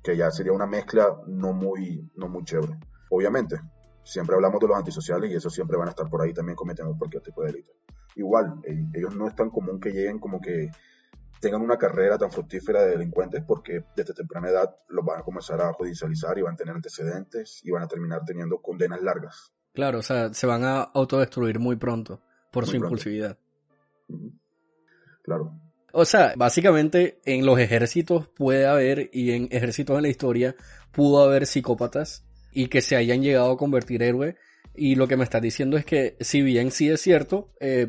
que ya sería una mezcla no muy, no muy chévere. Obviamente, siempre hablamos de los antisociales y esos siempre van a estar por ahí también cometiendo cualquier tipo de delito. Igual, eh, ellos no es tan común que lleguen como que tengan una carrera tan fructífera de delincuentes porque desde temprana edad los van a comenzar a judicializar y van a tener antecedentes y van a terminar teniendo condenas largas. Claro, o sea, se van a autodestruir muy pronto por Muy su pronto. impulsividad. Claro. O sea, básicamente en los ejércitos puede haber, y en ejércitos en la historia, pudo haber psicópatas y que se hayan llegado a convertir héroe. Y lo que me estás diciendo es que, si bien sí es cierto, eh,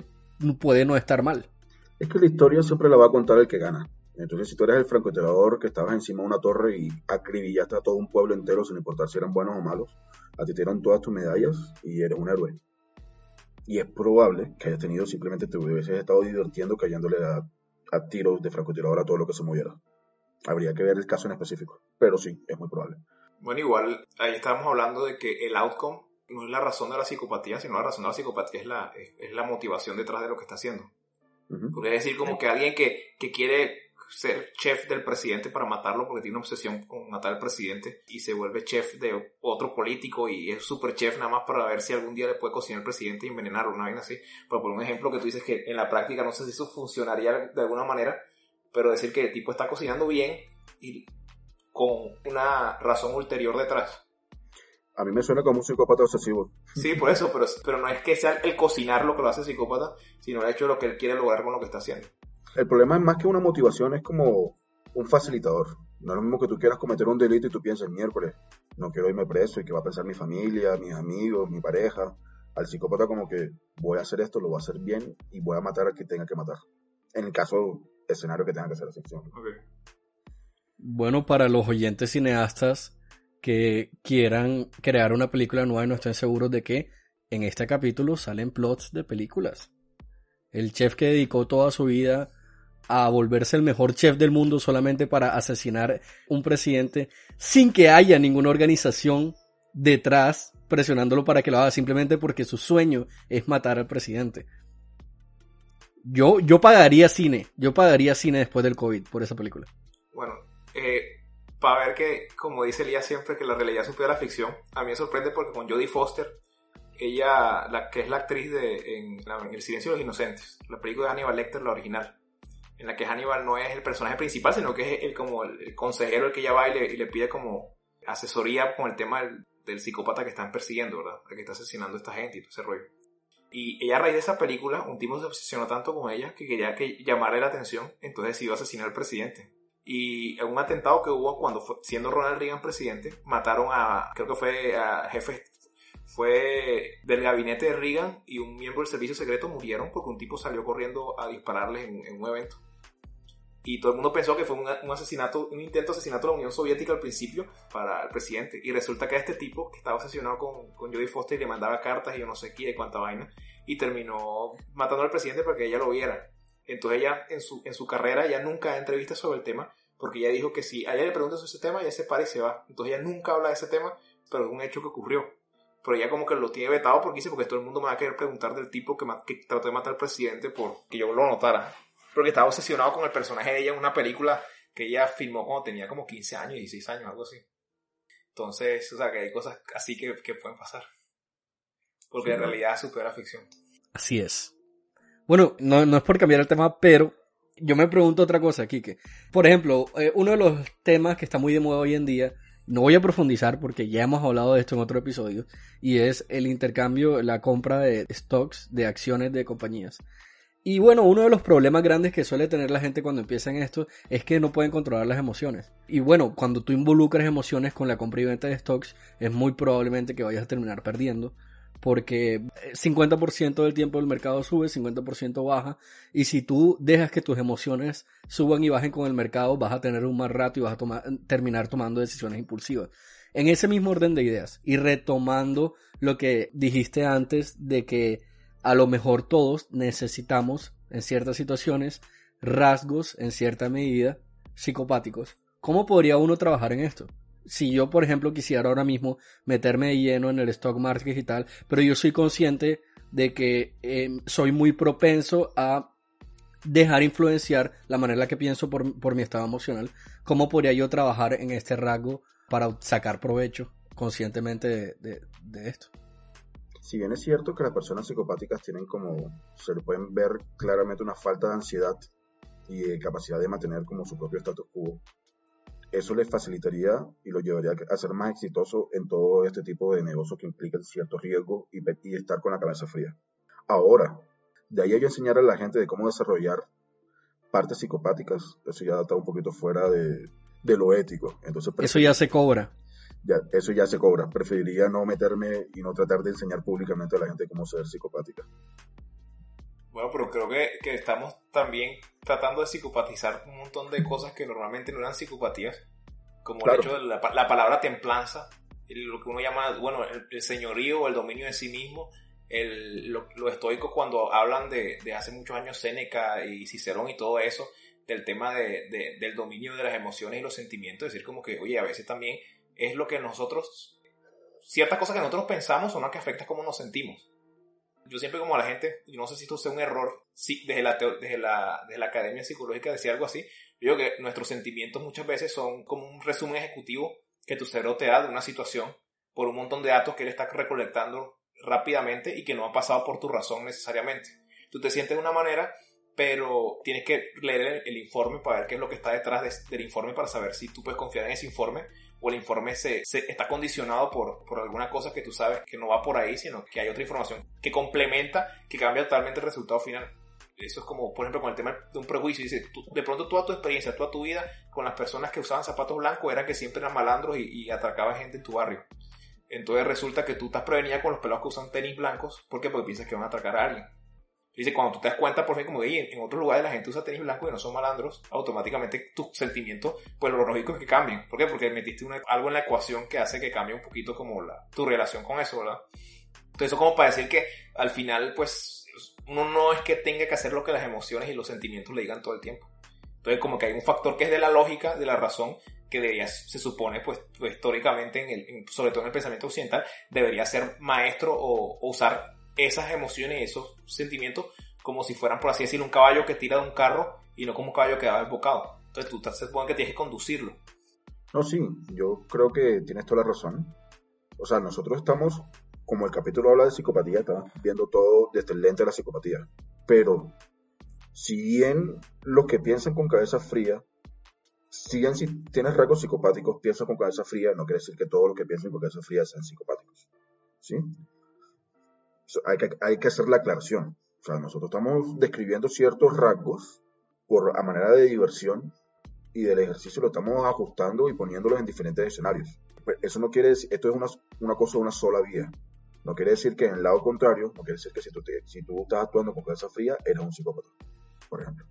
puede no estar mal. Es que la historia siempre la va a contar el que gana. Entonces, si tú eres el francotirador que estabas encima de una torre y acribillaste a todo un pueblo entero sin importar si eran buenos o malos, a ti te dieron todas tus medallas y eres un héroe. Y es probable que hayas tenido simplemente te hubieses estado divirtiendo cayéndole a, a tiros de francotirador a todo lo que se moviera. Habría que ver el caso en específico, pero sí, es muy probable. Bueno, igual ahí estábamos hablando de que el outcome no es la razón de la psicopatía, sino la razón de la psicopatía es la, es, es la motivación detrás de lo que está haciendo. Ujú. Porque es decir, como que alguien que, que quiere ser chef del presidente para matarlo porque tiene una obsesión con matar al presidente y se vuelve chef de otro político y es super chef nada más para ver si algún día le puede cocinar al presidente y envenenarlo, una vaina así. Pero por un ejemplo que tú dices que en la práctica no sé si eso funcionaría de alguna manera, pero decir que el tipo está cocinando bien y con una razón ulterior detrás. A mí me suena como un psicópata obsesivo. Sí, por eso, pero, pero no es que sea el cocinar lo que lo hace psicópata, sino el hecho de lo que él quiere lograr con lo que está haciendo. El problema es más que una motivación, es como un facilitador. No es lo mismo que tú quieras cometer un delito y tú piensas miércoles, no quiero irme preso y qué va a pensar mi familia, mis amigos, mi pareja. Al psicópata como que voy a hacer esto, lo voy a hacer bien y voy a matar a quien tenga que matar. En el caso escenario que tenga que ser la ficción. Bueno, para los oyentes cineastas que quieran crear una película nueva y no estén seguros de que en este capítulo salen plots de películas. El chef que dedicó toda su vida a volverse el mejor chef del mundo solamente para asesinar un presidente sin que haya ninguna organización detrás presionándolo para que lo haga simplemente porque su sueño es matar al presidente. Yo, yo pagaría cine, yo pagaría cine después del COVID por esa película. Bueno, eh, para ver que, como dice Elías siempre, que la realidad supera la ficción, a mí me sorprende porque con Jodie Foster, ella, la que es la actriz de en, en El silencio de los inocentes, la película de Hannibal Lecter, la original, en la que Hannibal no es el personaje principal, sino que es el, como el, consejero el que ella va y le, y le pide como asesoría con el tema del, del psicópata que están persiguiendo, ¿verdad? El que está asesinando a esta gente y todo ese rollo. Y ella a raíz de esa película, un tipo se obsesionó tanto con ella que quería que llamarle la atención, entonces decidió asesinar al presidente. Y en un atentado que hubo cuando fue, siendo Ronald Reagan presidente, mataron a, creo que fue a jefe, fue del gabinete de Reagan y un miembro del servicio secreto murieron porque un tipo salió corriendo a dispararles en, un evento. Y todo el mundo pensó que fue un, asesinato, un intento de asesinato de la Unión Soviética al principio para el presidente. Y resulta que este tipo que estaba obsesionado con, con Jodie Foster y le mandaba cartas y yo no sé qué, cuánta vaina, y terminó matando al presidente para que ella lo viera. Entonces ella en su, en su carrera ya nunca da entrevistas sobre el tema, porque ella dijo que si a ella le preguntan sobre ese tema, ella se para y se va. Entonces ella nunca habla de ese tema, pero es un hecho que ocurrió. Pero ella como que lo tiene vetado porque dice, porque todo el mundo me va a querer preguntar del tipo que, trató de matar al presidente por que yo lo notara. Porque estaba obsesionado con el personaje de ella en una película que ella filmó cuando tenía como 15 años, 16 años, algo así. Entonces, o sea, que hay cosas así que, que pueden pasar. Porque Sí, en realidad supera ficción. Así es. Bueno, no, no es por cambiar el tema, pero yo me pregunto otra cosa, Kike. Por ejemplo, eh, uno de los temas que está muy de moda hoy en día, no voy a profundizar porque ya hemos hablado de esto en otro episodio, y es el intercambio, la compra de stocks, de acciones de compañías. Y bueno, uno de los problemas grandes que suele tener la gente cuando empieza en esto es que no pueden controlar las emociones. Y bueno, cuando tú involucras emociones con la compra y venta de stocks, es muy probablemente que vayas a terminar perdiendo porque eh, 50% del tiempo el mercado sube, 50% baja, y si tú dejas que tus emociones suban y bajen con el mercado, vas a tener un mal rato y vas a tomar- terminar tomando decisiones impulsivas. En ese mismo orden de ideas, y retomando lo que dijiste antes de que a lo mejor todos necesitamos, en ciertas situaciones, rasgos, en cierta medida, psicopáticos. ¿Cómo podría uno trabajar en esto? Si yo, por ejemplo, quisiera ahora mismo meterme de lleno en el stock market y tal, pero yo soy consciente de que eh, soy muy propenso a dejar influenciar la manera en la que pienso por, por mi estado emocional, ¿cómo podría yo trabajar en este rasgo para sacar provecho conscientemente de, de- de esto? Si bien es cierto que las personas psicopáticas tienen como, se le pueden ver claramente una falta de ansiedad y de capacidad de mantener como su propio status quo, eso les facilitaría y lo llevaría a ser más exitoso en todo este tipo de negocios que implican cierto riesgo y, estar con la cabeza fría. Ahora, de ahí a yo enseñar a la gente de cómo desarrollar partes psicopáticas, eso ya está un poquito fuera de, de lo ético. Entonces, Eso ya se cobra. ya, eso ya se cobra. Preferiría no meterme y no tratar de enseñar públicamente a la gente cómo ser psicopática. Bueno, pero creo que, que estamos también tratando de psicopatizar un montón de cosas que normalmente no eran psicopatías, como Claro. el hecho de la, la palabra templanza, lo que uno llama, bueno, el, el señorío o el dominio de sí mismo, el, lo, lo estoico cuando hablan de, de hace muchos años Séneca y Cicerón y todo eso, del tema de, de- del dominio de las emociones y los sentimientos, es decir, como que, oye, a veces también es lo que nosotros, ciertas cosas que nosotros pensamos son las que afectan cómo nos sentimos. Yo siempre como a la gente, yo no sé si esto sea un error, sí, desde, la, desde, la, desde la academia psicológica decía algo así, yo digo que nuestros sentimientos muchas veces son como un resumen ejecutivo que tu cerebro te da de una situación por un montón de datos que él está recolectando rápidamente y que no ha pasado por tu razón necesariamente. Tú te sientes de una manera, pero tienes que leer el, informe para ver qué es lo que está detrás de- del informe para saber si tú puedes confiar en ese informe o el informe se, está condicionado por, por alguna cosa que tú sabes que no va por ahí, sino que hay otra información que complementa, que cambia totalmente el resultado final. Eso es como, por ejemplo, con el tema de un prejuicio. Dice, de pronto toda tu experiencia, toda tu vida con las personas que usaban zapatos blancos era que siempre eran malandros y, y atracaban gente en tu barrio. Entonces resulta que tú estás prevenida con los pelados que usan tenis blancos. ¿Por qué? Porque piensas que van a atracar a alguien. Dice, cuando tú te das cuenta, por fin, como "Ey, en otros lugares la gente usa tenis blancos y no son malandros, automáticamente tus sentimientos, pues lo lógico es que cambien. ¿Por qué? Porque metiste algo en la ecuación que hace que cambie un poquito como la, tu relación con eso, ¿verdad? Entonces eso como para decir que al final, pues, uno no es que tenga que hacer lo que las emociones y los sentimientos le digan todo el tiempo. Entonces como que hay un factor que es de la lógica, de la razón, que debería, se supone, pues, pues, históricamente, en el, sobre todo en el pensamiento occidental, debería ser maestro o, o usar esas emociones esos sentimientos como si fueran, por así decirlo, un caballo que tira de un carro y no como un caballo que va desbocado. Entonces tú te supone que tienes que conducirlo. No, sí, yo creo que tienes toda la razón. O sea, nosotros estamos, como el capítulo habla de psicopatía, estamos viendo todo desde el lente de la psicopatía. Pero, si bien los que piensan con cabeza fría, si bien si tienes rasgos psicopáticos, piensan con cabeza fría, no quiere decir que todos los que piensan con cabeza fría sean psicopáticos. ¿Sí? Hay, que, hay hacer la aclaración. O sea, nosotros estamos describiendo ciertos rasgos por, a manera de diversión y del ejercicio lo estamos ajustando y poniéndolos en diferentes escenarios. Pues Eso no quiere decir, esto es una, una cosa de una sola vía. No quiere decir que en el lado contrario, no quiere decir que si tú, si tú estás actuando con cabeza fría, eres un psicópata, por ejemplo.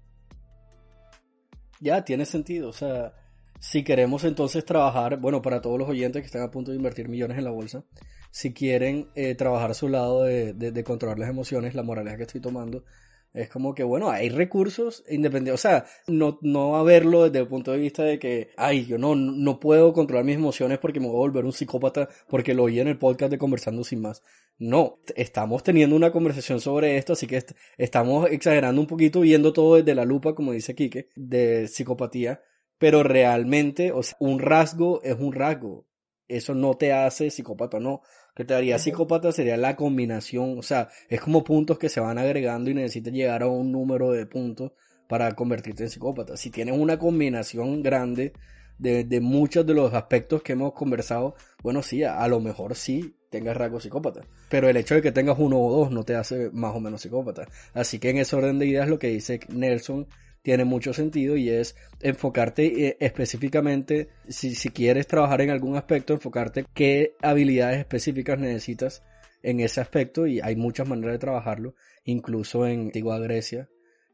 Ya, tiene sentido. O sea, si queremos entonces trabajar, bueno, para todos los oyentes que están a punto de invertir millones en la bolsa, si quieren eh, trabajar su lado de, de- controlar las emociones, la moraleja que estoy tomando, es como que, bueno, hay recursos independientes. O sea, no, no a verlo desde el punto de vista de que, ay, yo no, no puedo controlar mis emociones porque me voy a volver un psicópata porque lo oí en el podcast de Conversando Sin Más. No, estamos teniendo una conversación sobre esto, así que est- estamos exagerando un poquito, viendo todo desde la lupa, como dice Quique, de psicopatía, pero realmente, o sea, un rasgo es un rasgo. Eso no te hace psicópata, no. Que te haría psicópata sería la combinación, o sea, es como puntos que se van agregando y necesitas llegar a un número de puntos para convertirte en psicópata. Si tienes una combinación grande de, de muchos de los aspectos que hemos conversado, bueno, sí, a, a lo mejor sí tengas rasgos psicópata. Pero el hecho de que tengas uno o dos no te hace más o menos psicópata. Así que en ese orden de ideas lo que dice Nelson tiene mucho sentido y es enfocarte eh, específicamente, si, si quieres trabajar en algún aspecto, enfocarte qué habilidades específicas necesitas en ese aspecto y hay muchas maneras de trabajarlo, incluso en antigua Grecia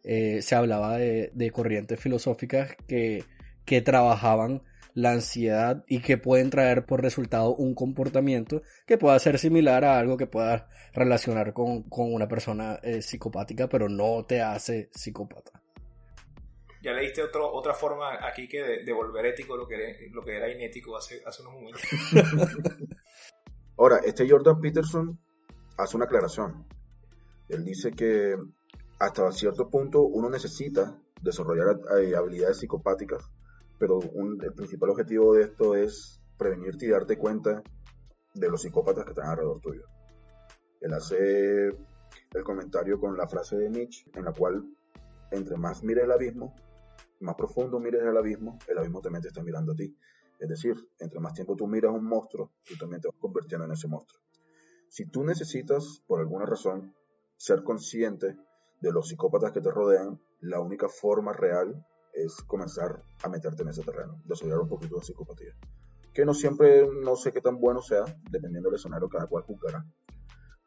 eh, se hablaba de, corrientes filosóficas que, que trabajaban la ansiedad y que pueden traer por resultado un comportamiento que pueda ser similar a algo que puedas relacionar con, con una persona eh, psicopática, pero no te hace psicópata. Ya le diste otro, otra forma aquí que de, volver ético lo que, era, lo que era inético hace, hace unos momentos. Ahora, este Jordan Peterson hace una aclaración. Él dice que hasta cierto punto uno necesita desarrollar eh, habilidades psicopáticas, pero el principal objetivo de esto es prevenirte y darte cuenta de los psicópatas que están alrededor tuyo. Él hace el comentario con la frase de Nietzsche, en la cual entre más mires el abismo, más profundo mires el abismo, el abismo también te está mirando a ti. Es decir, entre más tiempo tú miras un monstruo, tú también te vas convirtiendo en ese monstruo. Si tú necesitas, por alguna razón, ser consciente de los psicópatas que te rodean, la única forma real es comenzar a meterte en ese terreno, desarrollar un poquito de psicopatía. Que no siempre, no sé qué tan bueno sea, dependiendo del escenario, cada cual juzgará.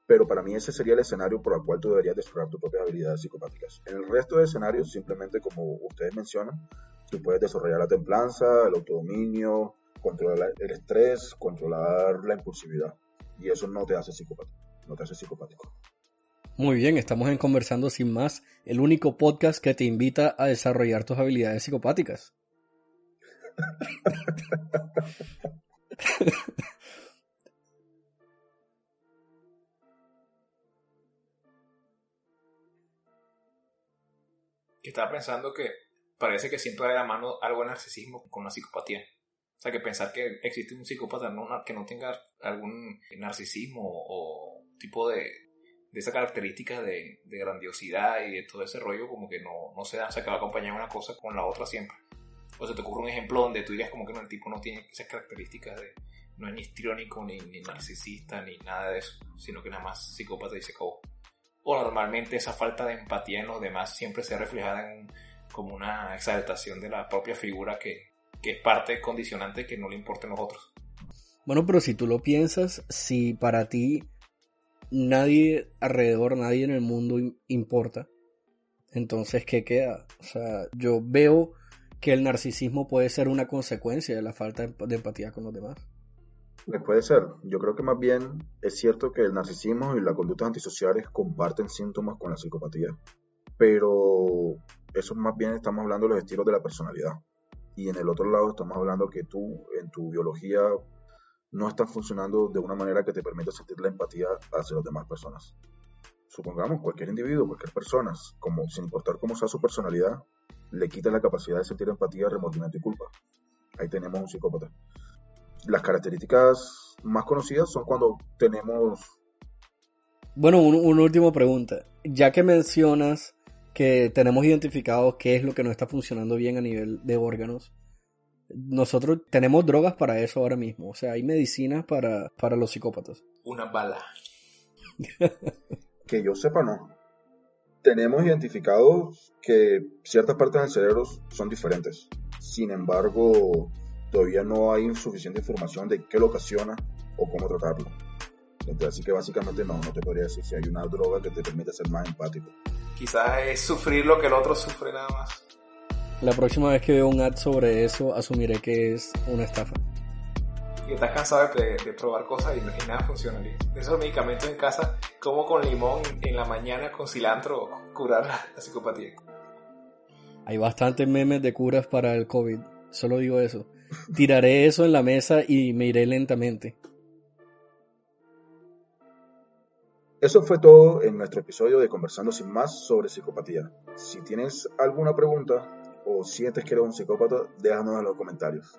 Pero para mí ese sería el escenario por el cual tú deberías desarrollar tus propias habilidades psicopáticas. En el resto de escenarios, simplemente como ustedes mencionan, tú puedes desarrollar la templanza, el autodominio, controlar el estrés, controlar la impulsividad. Y eso no te hace psicópata, no te hace psicopático. Muy bien, estamos en Conversando Sin Más, el único podcast que te invita a desarrollar tus habilidades psicopáticas. que estaba pensando que parece que siempre hay a la mano algo de narcisismo con la psicopatía. O sea, que pensar que existe un psicópata no, que no tenga algún narcisismo o tipo de, de esa característica de, de, grandiosidad y de todo ese rollo, como que no, no se da, o sea, que va a acompañar una cosa con la otra siempre. O sea, te ocurre un ejemplo donde tú dirías como que no, el tipo no tiene esas características de, no es ni histriónico, ni, ni narcisista, ni nada de eso, sino que nada más psicópata y se acabó. O normalmente esa falta de empatía en los demás siempre se reflejada en como una exaltación de la propia figura que, que es parte condicionante que no le importen los otros. Bueno, pero si tú lo piensas, si para ti nadie alrededor, nadie en el mundo importa, entonces, ¿qué queda? O sea, yo veo que el narcisismo puede ser una consecuencia de la falta de empatía con los demás. Puede ser. Yo creo que más bien es cierto que el narcisismo y las conductas antisociales comparten síntomas con la psicopatía. Pero eso más bien estamos hablando de los estilos de la personalidad. Y en el otro lado estamos hablando que tú, en tu biología, no estás funcionando de una manera que te permita sentir la empatía hacia las demás personas. Supongamos, cualquier individuo, cualquier persona, como, sin importar cómo sea su personalidad, le quita la capacidad de sentir empatía, remordimiento y culpa. Ahí tenemos un psicópata. Las características más conocidas son cuando tenemos... Bueno, una última pregunta. Ya que mencionas que tenemos identificado qué es lo que no está funcionando bien a nivel de órganos, nosotros tenemos drogas para eso ahora mismo. O sea, hay medicinas para, para los psicópatas. Una bala. que yo sepa, no. Tenemos identificado que ciertas partes del cerebro son diferentes. Sin embargo, todavía no hay suficiente información de qué lo ocasiona o cómo tratarlo. así que básicamente no, no te podría decir si hay una droga que te permite ser más empático. Quizás es sufrir lo que el otro sufre nada más. La próxima vez que veo un ad sobre eso, asumiré que es una estafa. Y estás cansado de, probar cosas y, nada funciona. Esos medicamentos en casa, como con limón en la mañana con cilantro, curar la, psicopatía. Hay bastantes memes de curas para el COVID. Solo digo eso. Tiraré eso en la mesa y me iré lentamente. Eso fue todo en nuestro episodio de Conversando sin más sobre psicopatía. Si tienes alguna pregunta o sientes que eres un psicópata, déjanos en los comentarios.